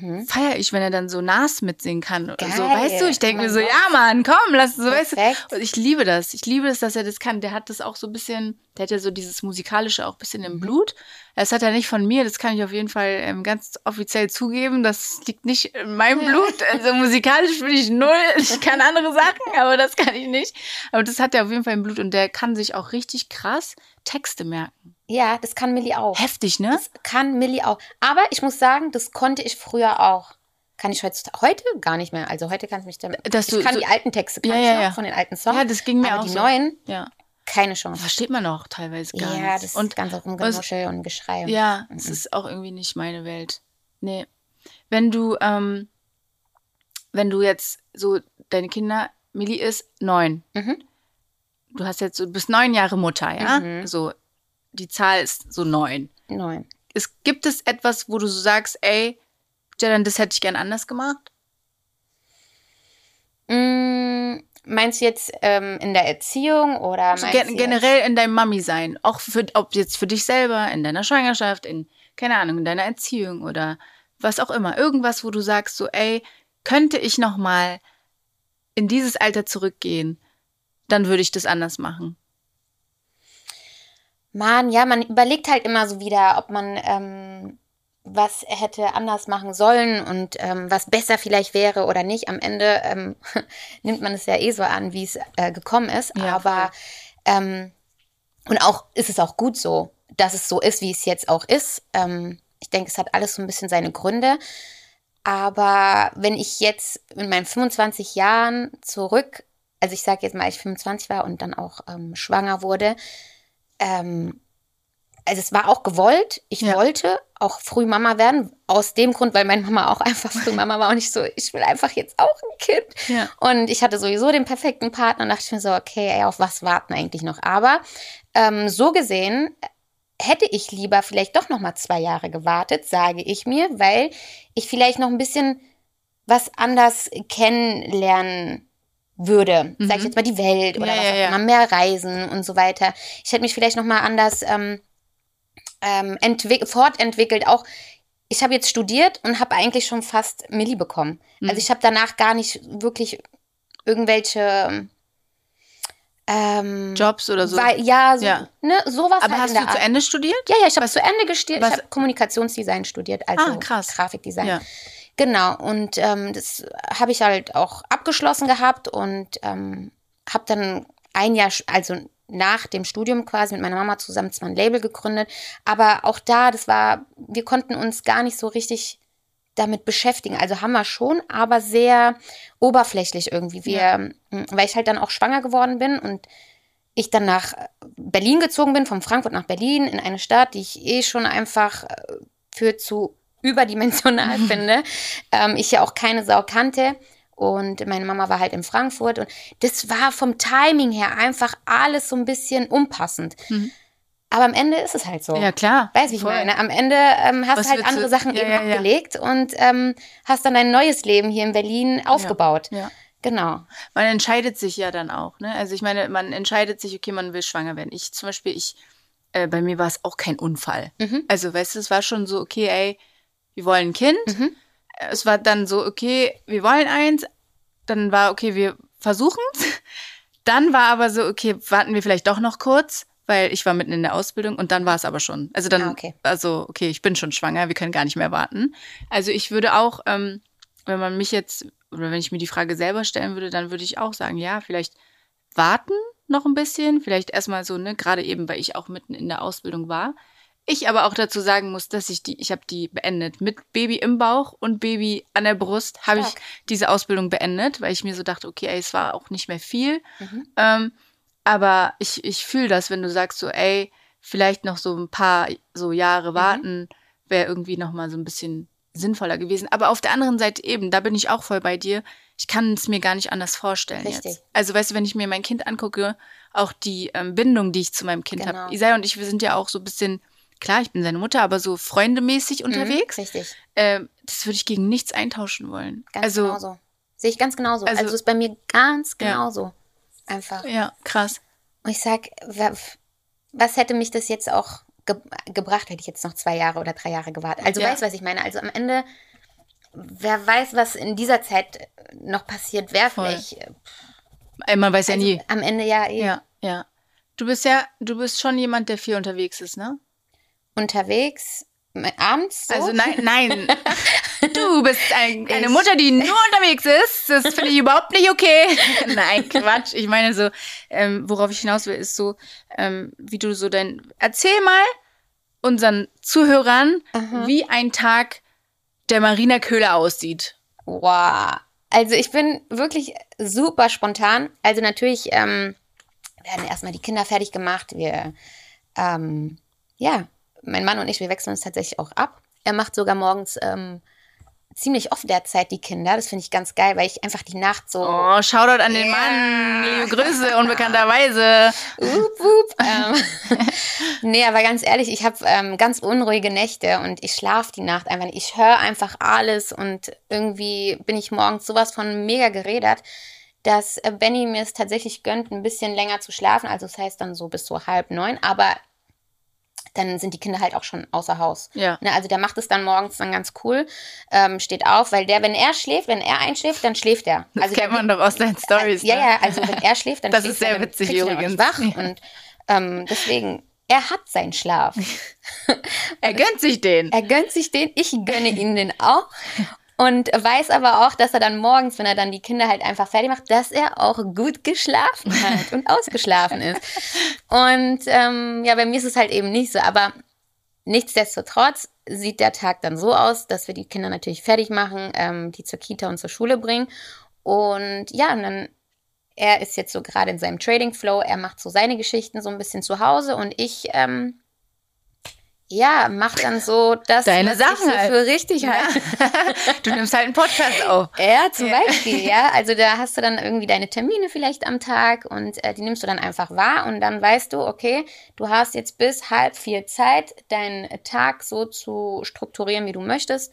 Mhm. Feier ich, wenn er dann so Nas mitsingen kann. Oder so, weißt du, ich denke Oh mir so, ja Mann, komm, lass so, weißt du. Und ich liebe das. Ich liebe es, dass er das kann. Der hat das auch so ein bisschen, der hat ja so dieses musikalische auch ein bisschen Mhm. im Blut. Das hat er nicht von mir, das kann ich auf jeden Fall ähm, ganz offiziell zugeben. Das liegt nicht in meinem Blut. Also musikalisch bin ich null. Ich kann andere Sachen, aber das kann ich nicht. Aber das hat er auf jeden Fall im Blut und der kann sich auch richtig krass Texte merken. Ja, das kann Millie auch. Heftig, ne? Das kann Millie auch. Aber ich muss sagen, das konnte ich früher auch. Kann ich heutzutage, heute gar nicht mehr. Also heute kann ich mich damit. Dass ich du kann so- die alten Texte kann Ja, ich ja, noch ja. von den alten Songs. Ja, das ging mir aber auch die so. neuen, Ja. keine Chance. Versteht man auch teilweise gar Ja, nicht. das und ganze Rumgenuschel und Geschrei. Ja, es ist auch irgendwie nicht meine Welt. Nee. Wenn du, ähm, wenn du jetzt so, deine Kinder, Millie ist neun. Mhm. Du hast jetzt, so- du bist neun Jahre Mutter, ja? Mhm. So, die Zahl ist so neun. Neun. Es, gibt es etwas, wo du so sagst, ey, Jadan, das hätte ich gern anders gemacht? Mm, Meinst du jetzt ähm, in der Erziehung oder also gen generell in deinem Mami-Sein? Auch für, ob jetzt für dich selber, in deiner Schwangerschaft, in, keine Ahnung, in deiner Erziehung oder was auch immer. Irgendwas, wo du sagst so, ey, könnte ich noch mal in dieses Alter zurückgehen, dann würde ich das anders machen. Mann, ja, man überlegt halt immer so wieder, ob man ähm, was hätte anders machen sollen und ähm, was besser vielleicht wäre oder nicht. Am Ende ähm, nimmt man es ja eh so an, wie es äh, gekommen ist. Ja, Aber ähm, und auch ist es auch gut so, dass es so ist, wie es jetzt auch ist. Ähm, ich denke, es hat alles so ein bisschen seine Gründe. Aber wenn ich jetzt in meinen 25 Jahren zurück, also ich sage jetzt mal, ich 25 war und dann auch ähm, schwanger wurde, ähm, also es war auch gewollt. Ich ja. wollte auch früh Mama werden, aus dem Grund, weil meine Mama auch einfach früh Mama war und ich so, ich will einfach jetzt auch ein Kind. Ja. Und ich hatte sowieso den perfekten Partner und dachte ich mir so, okay, ey, auf was warten eigentlich noch? Aber ähm, so gesehen hätte ich lieber vielleicht doch noch mal zwei Jahre gewartet, sage ich mir, weil ich vielleicht noch ein bisschen was anders kennenlernen würde, mhm. sage ich jetzt mal die Welt oder ja, was auch ja, immer, mehr Reisen und so weiter. Ich hätte mich vielleicht noch mal anders ähm, ähm, fortentwickelt. Auch ich habe jetzt studiert und habe eigentlich schon fast Milli bekommen. Mhm. Also ich habe danach gar nicht wirklich irgendwelche ähm, Jobs oder so. Weil, ja, so, ja. Ne, sowas. Aber halt hast du zu Ende studiert? Ja, ja, ich habe zu Ende studiert. Ich habe Kommunikationsdesign studiert, also ah, krass. Grafikdesign. Ja. Genau, und ähm, das habe ich halt auch abgeschlossen gehabt und ähm, habe dann ein Jahr, also nach dem Studium quasi mit meiner Mama zusammen zwar ein Label gegründet, aber auch da, das war, wir konnten uns gar nicht so richtig damit beschäftigen. Also haben wir schon, aber sehr oberflächlich irgendwie. Wir, ja. weil ich halt dann auch schwanger geworden bin und ich dann nach Berlin gezogen bin, von Frankfurt nach Berlin, in eine Stadt, die ich eh schon einfach äh, für zu überdimensional finde. Ähm, ich ja auch keine Sau kannte. Und meine Mama war halt in Frankfurt. Und das war vom Timing her einfach alles so ein bisschen unpassend. Mhm. Aber am Ende ist es halt so. Ja, klar. Wie ich meine? Am Ende ähm, hast du halt andere du? Sachen ja, eben ja, abgelegt ja. und ähm, hast dann dein neues Leben hier in Berlin aufgebaut. Ja. Genau. Man entscheidet sich ja dann auch, ne? Also ich meine, man entscheidet sich, okay, man will schwanger werden. Ich zum Beispiel, ich, äh, bei mir war es auch kein Unfall. Mhm. Also, weißt du, es war schon so, okay, ey, wir wollen ein Kind. Mhm. Es war dann so, okay, wir wollen eins. Dann war, okay, wir versuchen es. Dann war aber so, okay, warten wir vielleicht doch noch kurz, weil ich war mitten in der Ausbildung und dann war es aber schon. Also dann, ah, okay. also okay, ich bin schon schwanger, wir können gar nicht mehr warten. Also ich würde auch, ähm, wenn man mich jetzt, oder wenn ich mir die Frage selber stellen würde, dann würde ich auch sagen, ja, vielleicht warten noch ein bisschen, vielleicht erstmal so, ne, gerade eben, weil ich auch mitten in der Ausbildung war. Ich aber auch dazu sagen muss, dass ich die, ich habe die beendet. Mit Baby im Bauch und Baby an der Brust habe ich diese Ausbildung beendet, weil ich mir so dachte, okay, ey, es war auch nicht mehr viel. Mhm. Ähm, aber ich, ich fühle das, wenn du sagst so, ey, vielleicht noch so ein paar so Jahre mhm. warten, mhm. wäre irgendwie noch mal so ein bisschen sinnvoller gewesen. Aber auf der anderen Seite eben, da bin ich auch voll bei dir. Ich kann es mir gar nicht anders vorstellen Richtig. jetzt. Also weißt du, wenn ich mir mein Kind angucke, auch die ähm, Bindung, die ich zu meinem Kind genau. habe. Isaiah und ich, wir sind ja auch so ein bisschen klar, ich bin seine Mutter, aber so freundemäßig mhm, unterwegs. Mhm, richtig. Äh, das würde ich gegen nichts eintauschen wollen. Ganz also, genauso. Sehe ich ganz genauso. Also, also ist bei mir ganz genauso. Ja. Einfach. Ja, krass. Und ich sag, was hätte mich das jetzt auch ge gebracht, hätte ich jetzt noch zwei Jahre oder drei Jahre gewartet. Also ja. weißt was ich meine? Also am Ende, wer weiß, was in dieser Zeit noch passiert, wäre vielleicht. Äh, Man weiß ja also nie. Am Ende ja eh. Ja, ja. Du bist ja, du bist schon jemand, der viel unterwegs ist, ne? Unterwegs abends. So? Also nein, nein. Du bist ein, eine Mutter, die nur unterwegs ist. Das finde ich überhaupt nicht okay. nein, Quatsch. Ich meine so, ähm, worauf ich hinaus will, ist so, ähm, wie du so dein. Erzähl mal unseren Zuhörern, Aha. wie ein Tag der Marina Köhler aussieht. Wow. Also ich bin wirklich super spontan. Also natürlich ähm, werden erstmal die Kinder fertig gemacht. Wir ähm, ja, mein Mann und ich, wir wechseln uns tatsächlich auch ab. Er macht sogar morgens ähm, ziemlich oft derzeit die Kinder. Das finde ich ganz geil, weil ich einfach die Nacht so. Oh, Shoutout an den yeah. Mann. Liebe Grüße, unbekannterweise. Up, up. ähm, nee, aber ganz ehrlich, ich habe ähm, ganz unruhige Nächte und ich schlafe die Nacht einfach nicht. Ich höre einfach alles und irgendwie bin ich morgens sowas von mega geredet. dass äh, Benny mir es tatsächlich gönnt, ein bisschen länger zu schlafen. Also das heißt dann so bis so halb neun. Aber dann sind die Kinder halt auch schon außer Haus. Ja. Ne, also der macht es dann morgens dann ganz cool, ähm, steht auf, weil der, wenn er schläft, wenn er einschläft, dann schläft er. Das Also kennt der- man doch aus deinen Stories. Äh, ja, ne? ja, also wenn er schläft, dann Das schläft ist sehr er, witzig übrigens. wach und ähm, deswegen, er hat seinen Schlaf. Er gönnt sich den. Er gönnt sich den, ich gönne ihm den auch. Und weiß aber auch, dass er dann morgens, wenn er dann die Kinder halt einfach fertig macht, dass er auch gut geschlafen hat und ausgeschlafen ist. Und ähm, ja, bei mir ist es halt eben nicht so. Aber nichtsdestotrotz sieht der Tag dann so aus, dass wir die Kinder natürlich fertig machen, ähm, die zur Kita und zur Schule bringen. Und ja, und dann, er ist jetzt so gerade in seinem Trading Flow, er macht so seine Geschichten so ein bisschen zu Hause und ich, ähm, ja, mach dann so das, Deine was Sachen halt. für richtig halte. Du nimmst halt einen Podcast auf. Ja, zum Ja. Beispiel, ja. Also da hast du dann irgendwie deine Termine vielleicht am Tag und äh, die nimmst du dann einfach wahr und dann weißt du, okay, du hast jetzt bis halb vier Zeit, deinen Tag so zu strukturieren, wie du möchtest.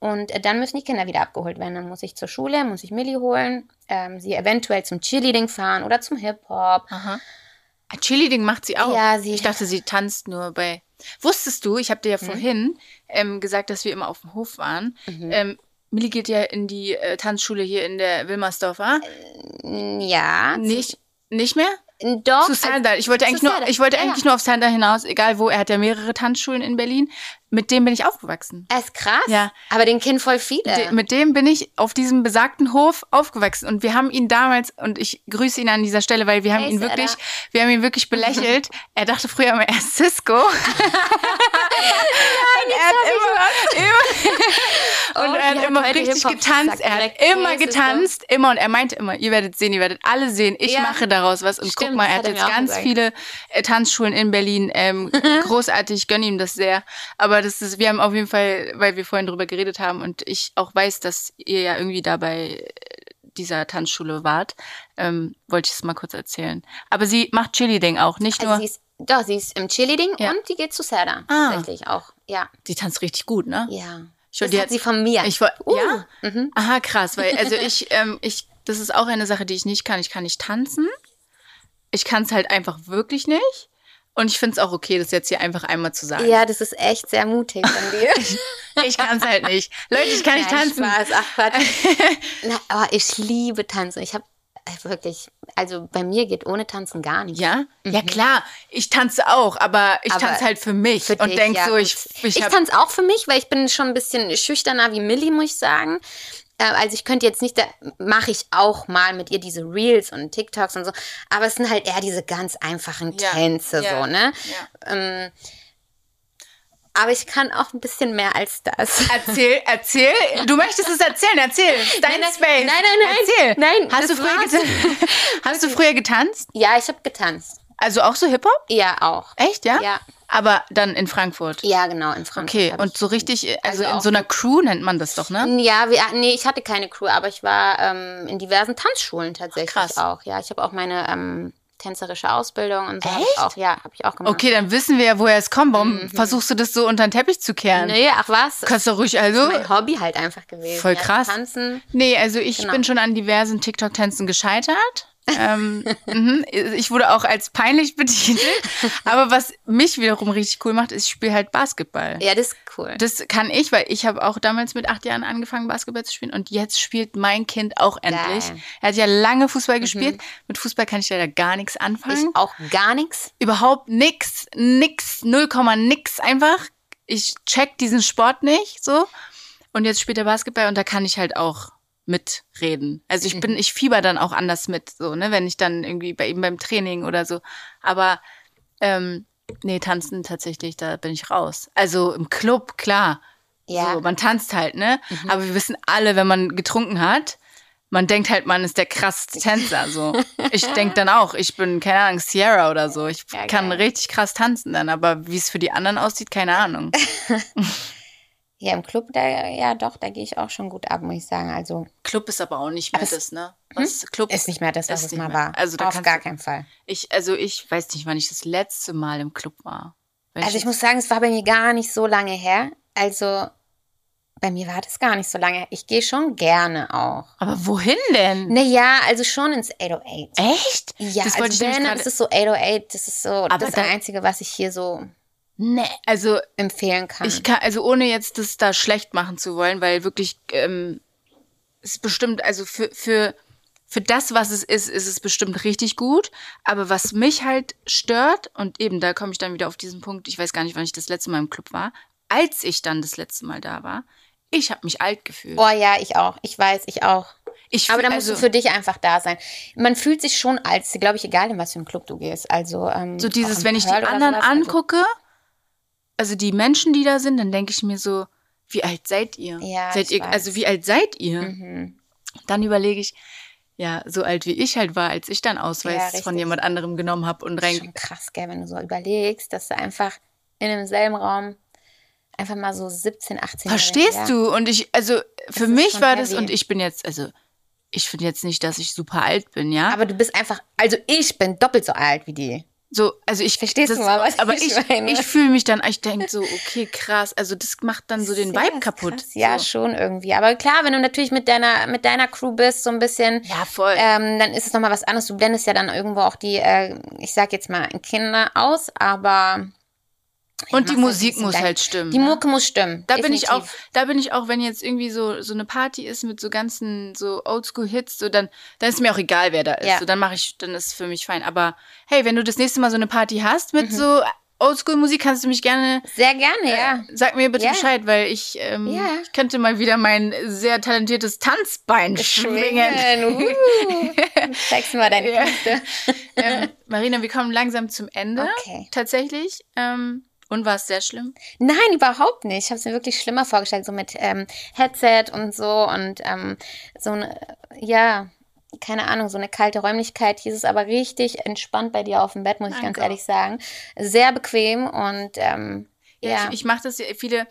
Und äh, dann müssen die Kinder wieder abgeholt werden. Dann muss ich zur Schule, muss ich Millie holen, ähm, sie eventuell zum Cheerleading fahren oder zum Hip-Hop. Aha. Ein Cheerleading macht sie auch. Ja, sie- Ich dachte, sie tanzt nur bei. Wusstest du, ich habe dir ja vorhin ähm, gesagt, dass wir immer auf dem Hof waren. Ähm, Millie geht ja in die äh, Tanzschule hier in der Wilmersdorfer. Ja. Nicht, nicht mehr? Doch. Zu Sander. Ich wollte eigentlich nur, Sander. ich wollte Ja, eigentlich ja. nur auf Sander hinaus, egal wo. Er hat ja mehrere Tanzschulen in Berlin. Mit dem bin ich aufgewachsen. Er ist krass. Ja. Aber den kennen voll viele. De mit dem bin ich auf diesem besagten Hof aufgewachsen und wir haben ihn damals und ich grüße ihn an dieser Stelle, weil wir haben Hey, ihn Sarah. wirklich, wir haben ihn wirklich belächelt. er dachte früher immer, er ist Cisco. und er hat immer, immer und Oh, er hat hat immer heute richtig getanzt. Er hat immer getanzt, immer und er meinte immer, ihr werdet sehen, ihr werdet alle sehen. Ich Ja. mache daraus was und guck Stimmt, mal, er hat hat jetzt ganz gesagt. viele äh, Tanzschulen in Berlin. Ähm, großartig, ich gönne ihm das sehr. Aber das ist, wir haben auf jeden Fall, weil wir vorhin drüber geredet haben und ich auch weiß, dass ihr ja irgendwie dabei dieser Tanzschule wart, ähm, wollte ich es mal kurz erzählen. Aber sie macht Cheerleading auch, nicht Also nur. sie ist, doch, sie ist im Cheerleading Ja. und die geht zu Sada. Ah. Tatsächlich auch. Ja. sie tanzt richtig gut, ne? Ja. Ich Das die hat sie von mir. Ich Uh, ja. mhm. Aha, krass, weil also ich, ähm, ich, das ist auch eine Sache, die ich nicht kann. Ich kann nicht tanzen. Ich kann es halt einfach wirklich nicht. Und ich finde es auch okay, das jetzt hier einfach einmal zu sagen. Ja, das ist echt sehr mutig von dir. Ich kann es halt nicht. Leute, ich kann nicht Nein, tanzen. Spaß, ach. Na, aber ich liebe Tanzen. Ich habe wirklich, also bei mir geht ohne Tanzen gar nicht. Ja? Ja, klar. Ich tanze auch, aber ich Mhm. Aber tanze halt für mich Für und dich, denk ja, so, ich, ich, ich tanze auch für mich, weil ich bin schon ein bisschen schüchterner wie Millie, muss ich sagen. Äh, Also ich könnte jetzt nicht, da mache ich auch mal mit ihr diese Reels und TikToks und so, aber es sind halt eher diese ganz einfachen Ja, Tänze ja, so, ne? ja. Ähm, aber ich kann auch ein bisschen mehr als das. Erzähl, erzähl. Du möchtest es erzählen, erzähl. Dein nein, Space. nein, nein, nein. Erzähl. Nein, Hast du früher, war's. geta Hast du früher getanzt? Ja, ich habe getanzt. Also auch so Hip-Hop? Ja, auch. Echt, ja? Ja. Aber dann in Frankfurt. Ja, genau, in Frankfurt. Okay, und so richtig, also, Also in so einer Crew nennt man das doch, ne? Ja, wir, nee, ich hatte keine Crew, aber ich war ähm, in diversen Tanzschulen tatsächlich Krass. auch. Ja, ich habe auch meine ähm, tänzerische Ausbildung und so. hab Echt? Ich auch, ja, habe ich auch gemacht. Okay, dann wissen wir ja, woher es kommt. Warum versuchst du das so unter den Teppich zu kehren? Nee, ach was? Das Kannst du ruhig, also. ist mein Hobby halt einfach gewesen. Voll ja, krass. Tanzen. Nee, also ich Genau. bin schon an diversen TikTok-Tänzen gescheitert. Ähm, mhm. Ich wurde auch als peinlich betitelt. Aber was mich wiederum richtig cool macht, ist, ich spiele halt Basketball. Ja, das ist cool. Das kann ich, weil ich habe auch damals mit acht Jahren angefangen, Basketball zu spielen und jetzt spielt mein Kind auch endlich. Geil. Mhm. Er hat ja lange Fußball gespielt. Mit Fußball kann ich leider gar nichts anfangen. ich auch gar nichts. Überhaupt nix, nix, 0, nix einfach. Ich check diesen Sport nicht so. Und jetzt spielt er Basketball und da kann ich halt auch mitreden. Also ich bin, ich fieber dann auch anders mit, so, ne, wenn ich dann irgendwie bei ihm beim Training oder so. Aber ähm, nee, tanzen tatsächlich, da bin ich raus. Also im Club, klar. Ja. So, man tanzt halt, ne? Aber wir wissen alle, wenn man getrunken hat, man denkt halt, man ist der krasseste Tänzer. So. Ich denk dann auch, ich bin, keine Ahnung, Sierra oder so. Ich Ja, kann geil. richtig krass tanzen dann, aber wie es für die anderen aussieht, keine Ahnung. Ja, im Club, da, ja doch, da gehe ich auch schon gut ab, muss ich sagen. Also Club ist aber auch nicht mehr das, ne? Was Club ist nicht mehr das, was es mal mehr. war. Also da Auf gar du- keinen Fall. Ich, also ich weiß nicht, wann ich das letzte Mal im Club war. Also ich muss sagen, es war bei mir gar nicht so lange her. Also Bei mir war das gar nicht so lange. Ich gehe schon gerne auch. Aber wohin denn? Naja, also schon ins 808. Echt? Ja, Das also wollte ich nämlich wenn, gerade- das ist so 808, das ist so Aber das dann- Einzige, was ich hier so Nee, also empfehlen kann. ich kann, also ohne jetzt das da schlecht machen zu wollen, weil wirklich ähm, es ist bestimmt, also für, für, für das, was es ist, ist es bestimmt richtig gut. Aber was mich halt stört, und eben da komme ich dann wieder auf diesen Punkt, ich weiß gar nicht, wann ich das letzte Mal im Club war, als ich dann das letzte Mal da war, ich habe mich alt gefühlt. oh ja, ich auch. Ich weiß, ich auch. ich Aber da musst also, du für dich einfach da sein. Man fühlt sich schon als, glaube ich, egal in was für einen Club du gehst. Also ähm, so dieses, wenn ich die anderen also- angucke, also die Menschen, die da sind, dann denke ich mir so, wie alt seid ihr? Ja, seid ihr also wie alt seid ihr? Mhm. Dann überlege ich, ja, so alt wie ich halt war, als ich dann Ja, Ausweis richtig. von jemand anderem genommen habe und rein. Schon krass, gell, wenn du so überlegst, dass du einfach in demselben Raum einfach mal so 17, 18 Verstehst ja. du? Und ich, also für ist mich war das, heavy. und ich bin jetzt, also ich finde jetzt nicht, dass ich super alt bin, ja. Aber du bist einfach, also ich bin doppelt so alt wie die. So, also ich Verstehst du mal, was aber ich ich, meine? ich fühle mich dann, ich denke so, okay, krass, also das macht dann so den Sehr Vibe kaputt. krass. Ja, so. schon irgendwie. Aber klar, wenn du natürlich mit deiner, mit deiner Crew bist, so ein bisschen, ja, voll. ähm, dann ist es nochmal was anderes. Du blendest ja dann irgendwo auch die, äh, ich sag jetzt mal, Kinder aus, aber. Und die halt Musik muss halt stimmen. Die ne? Mucke muss stimmen. Da bin ich auch, definitiv. da bin ich auch, wenn jetzt irgendwie so, so eine Party ist mit so ganzen so Oldschool-Hits, so dann, dann ist mir auch egal, wer da ist. Ja. So, dann mache ich, dann ist es für mich fein. Aber hey, wenn du das nächste Mal so eine Party hast Mhm. mit so Oldschool-Musik, kannst du mich gerne, Sehr gerne, ja. äh, sag mir bitte Ja. Bescheid, weil ich, ähm, Ja. ich könnte mal wieder mein sehr talentiertes Tanzbein schwingen. Uh, zeigst mal deine Ja. Kiste. ähm, Marina, wir kommen langsam zum Ende. Okay. Tatsächlich. Ähm, und war es sehr schlimm? Nein, überhaupt nicht. Ich habe es mir wirklich schlimmer vorgestellt, so mit ähm, Headset und so und ähm, so eine, ja, keine Ahnung, so eine kalte Räumlichkeit. Hier ist es aber richtig entspannt bei dir auf dem Bett, muss ich ganz Danke. ehrlich sagen. Sehr bequem und ähm, ja. Ich, ich mache das ja viele.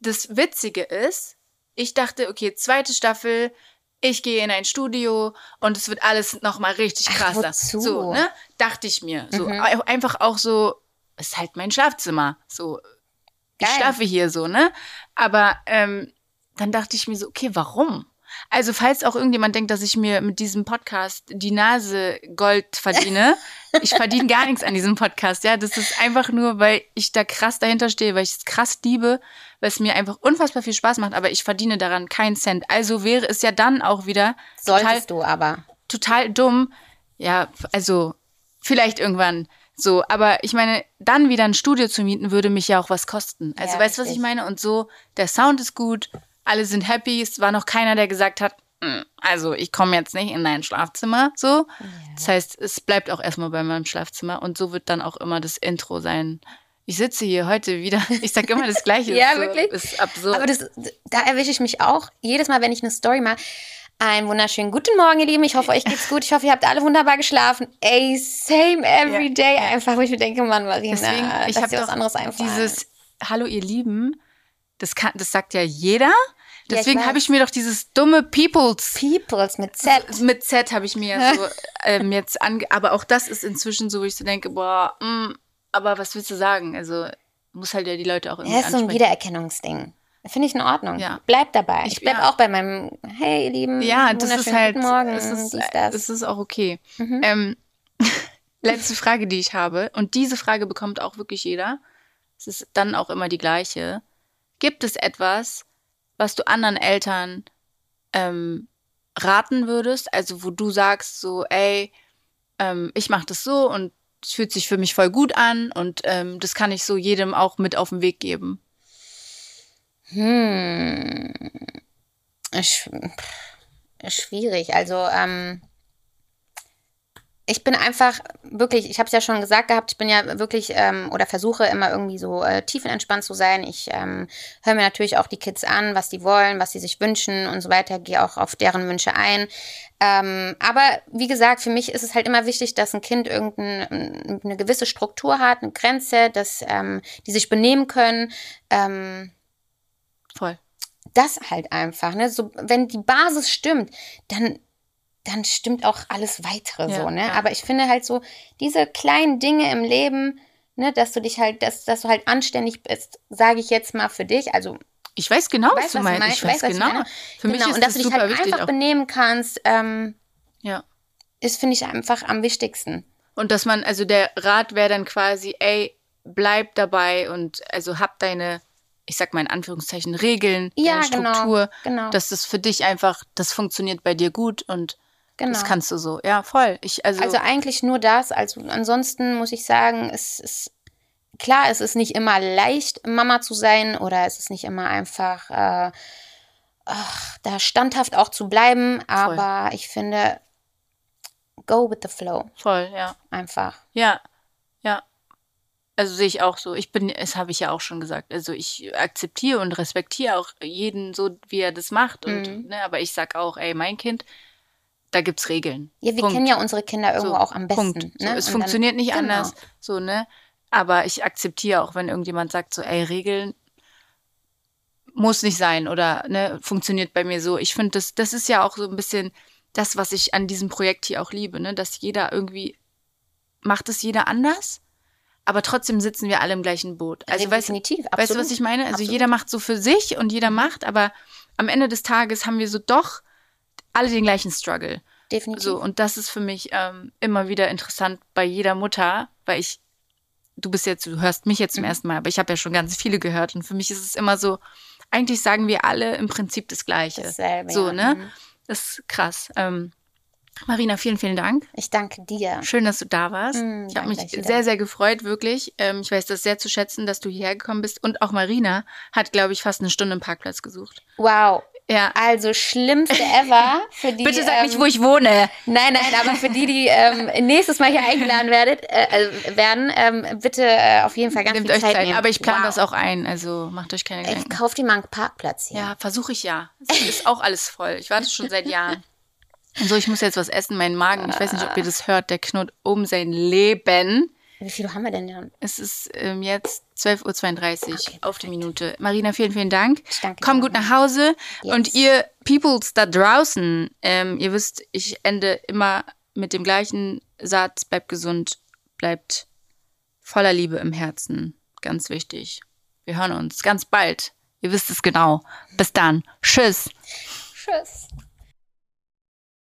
Das Witzige ist, ich dachte, okay, zweite Staffel, ich gehe in ein Studio und es wird alles nochmal richtig Ach, krasser. wozu? So, ne? Dachte ich mir. So, Mhm. einfach auch so, ist halt mein Schlafzimmer. So, ich Geil. schlafe hier so, ne? Aber ähm, dann dachte ich mir so, okay, warum? Also, falls auch irgendjemand denkt, dass ich mir mit diesem Podcast die Nase Gold verdiene, ich verdiene gar nichts an diesem Podcast, ja. Das ist einfach nur, weil ich da krass dahinter stehe, weil ich es krass liebe, weil es mir einfach unfassbar viel Spaß macht, aber ich verdiene daran keinen Cent. Also wäre es ja dann auch wieder total, solltest du aber. total dumm. Ja, also vielleicht irgendwann so, aber ich meine, dann wieder ein Studio zu mieten, würde mich ja auch was kosten. Also Ja, weißt du, was ich meine? Und so, der Sound ist gut, alle sind happy, es war noch keiner, der gesagt hat, "Mm, also ich komme jetzt nicht in dein Schlafzimmer, so. Das heißt, es bleibt auch erstmal bei meinem Schlafzimmer und so wird dann auch immer das Intro sein. Ich sitze hier heute wieder, ich sag immer das Gleiche. Ja, ist so, wirklich? Ist absurd. Aber das, da erwische ich mich auch jedes Mal, wenn ich eine Story mache. Einen wunderschönen guten Morgen, ihr Lieben. Ich hoffe, euch geht's gut. Ich hoffe, ihr habt alle wunderbar geschlafen. Ey, same every Ja, day. ja. Einfach, wo ich mir denke, Mann, Marina, Deswegen, ich habe was anderes einfallen. dieses Hallo ihr Lieben, das kann, das sagt ja jeder. Deswegen weiß. habe ich mir doch dieses dumme Peoples Peoples mit Z. mit Z habe ich mir ja so ähm, jetzt ange, aber auch das ist inzwischen so, wo ich so denke, boah, mh, aber was willst du sagen? Also muss halt ja die Leute auch irgendwie Ja, ist so ein. Wiedererkennungsding. Finde ich in Ordnung. Ja. Bleib dabei. Ich, Ich- bleib ja. auch bei meinem Hey, ihr Lieben. Ja, das ist halt, Guten Morgen, es ist, dies, das. es ist auch okay. Mhm. Ähm, letzte Frage, die ich habe, und diese Frage bekommt auch wirklich jeder. Es ist dann auch immer die gleiche. Gibt es etwas, was du anderen Eltern ähm, raten würdest? Also wo du sagst so, ey, ähm, ich mache das so und es fühlt sich für mich voll gut an und ähm, das kann ich so jedem auch mit auf den Weg geben. Hm. Sch schwierig. Also, ähm, ich bin einfach wirklich, ich habe es ja schon gesagt gehabt, ich bin ja wirklich ähm, oder versuche immer irgendwie so äh, tiefenentspannt zu sein. Ich ähm, höre mir natürlich auch die Kids an, was die wollen, was sie sich wünschen und so weiter, gehe auch auf deren Wünsche ein. Ähm, aber wie gesagt, für mich ist es halt immer wichtig, dass ein Kind irgendeine eine gewisse Struktur hat, eine Grenze, dass ähm, die sich benehmen können. Voll. das halt einfach, ne? So, wenn die Basis stimmt, dann, dann stimmt auch alles weitere Ja, so, ne? ja. Aber ich finde halt so, diese kleinen Dinge im Leben, ne, dass du dich halt, dass, dass du halt anständig bist, sage ich jetzt mal für dich. Also Ich weiß genau, weißt, was du meinst. Ich weiß, weiß genau. Für genau. mich ist und dass das du dich halt einfach auch. benehmen kannst, ähm, ja. ist, finde ich, einfach am wichtigsten. Und dass man, also der Rat wäre dann quasi, ey, bleib dabei und also hab deine, ich sag mal in Anführungszeichen, Regeln, ja, deine genau, Struktur, genau, genau. dass das für dich einfach, das funktioniert bei dir gut und genau. das kannst du so. Ja, voll. Ich, also, also eigentlich nur das. Also ansonsten muss ich sagen, es ist klar, es ist nicht immer leicht, Mama zu sein oder es ist nicht immer einfach äh, ach, da standhaft auch zu bleiben, aber Voll. ich finde, go with the flow. Voll, ja. Einfach. Ja, ja. Also sehe ich auch so. Ich bin, das habe ich ja auch schon gesagt. Also ich akzeptiere und respektiere auch jeden so, wie er das macht. Und, mhm. ne, aber ich sag auch, ey, mein Kind, da gibt's Regeln. Ja, wir Punkt. kennen ja unsere Kinder irgendwo so, auch am besten. Punkt. Ne? So, es und funktioniert dann, nicht genau. anders. So, ne? Aber ich akzeptiere auch, wenn irgendjemand sagt, so, ey, Regeln muss nicht sein oder ne, funktioniert bei mir so. Ich finde, das, das ist ja auch so ein bisschen das, was ich an diesem Projekt hier auch liebe, ne? dass jeder irgendwie, macht es jeder anders, aber trotzdem sitzen wir alle im gleichen Boot. Also, Definitiv, weißt, weißt du, was ich meine? Also absolut. jeder macht so für sich und jeder macht, aber am Ende des Tages haben wir so doch alle den gleichen Struggle. Definitiv. So, und das ist für mich ähm, immer wieder interessant bei jeder Mutter, weil ich du bist jetzt, du hörst mich jetzt zum mhm. ersten Mal, aber ich habe ja schon ganz viele gehört und für mich ist es immer so, eigentlich sagen wir alle im Prinzip das Gleiche. Dasselbe, so, ja. ne? Mhm. Das ist krass. Ähm, Marina, vielen, vielen Dank. Ich danke dir. Schön, dass du da warst. Mm, ich habe mich sehr, sehr gefreut, wirklich. Ähm, ich weiß das sehr zu schätzen, dass du hierher gekommen bist. Und auch Marina hat, glaube ich, fast eine Stunde im Parkplatz gesucht. Wow. Ja. Also schlimmste ever für die. Bitte sag ähm, nicht, wo ich wohne. Nein, nein, aber für die, die ähm, nächstes Mal hier eingeladen werdet, äh, äh, werden, ähm, bitte äh, auf jeden Fall ganz Nehmt viel Zeit, Zeit nehmen. Aber ich plane wow. das auch ein, also macht euch keine Gedanken. Ich kauf dir mal einen Parkplatz hier. Ja, versuche ich ja. Es ist auch alles voll. Ich warte schon seit Jahren. Und so, ich muss jetzt was essen. Mein Magen, ich weiß nicht, ob ihr das hört, der knurrt um sein Leben. Wie viel haben wir denn dann? Es ist ähm, jetzt 12.32 Uhr okay, auf die Minute. Marina, vielen, vielen Dank. Ich danke Komm gut nach Hause. Yes. Und ihr Peoples da draußen, ähm, ihr wisst, ich ende immer mit dem gleichen Satz. Bleibt gesund, bleibt voller Liebe im Herzen. Ganz wichtig. Wir hören uns ganz bald. Ihr wisst es genau. Bis dann. Tschüss. Tschüss.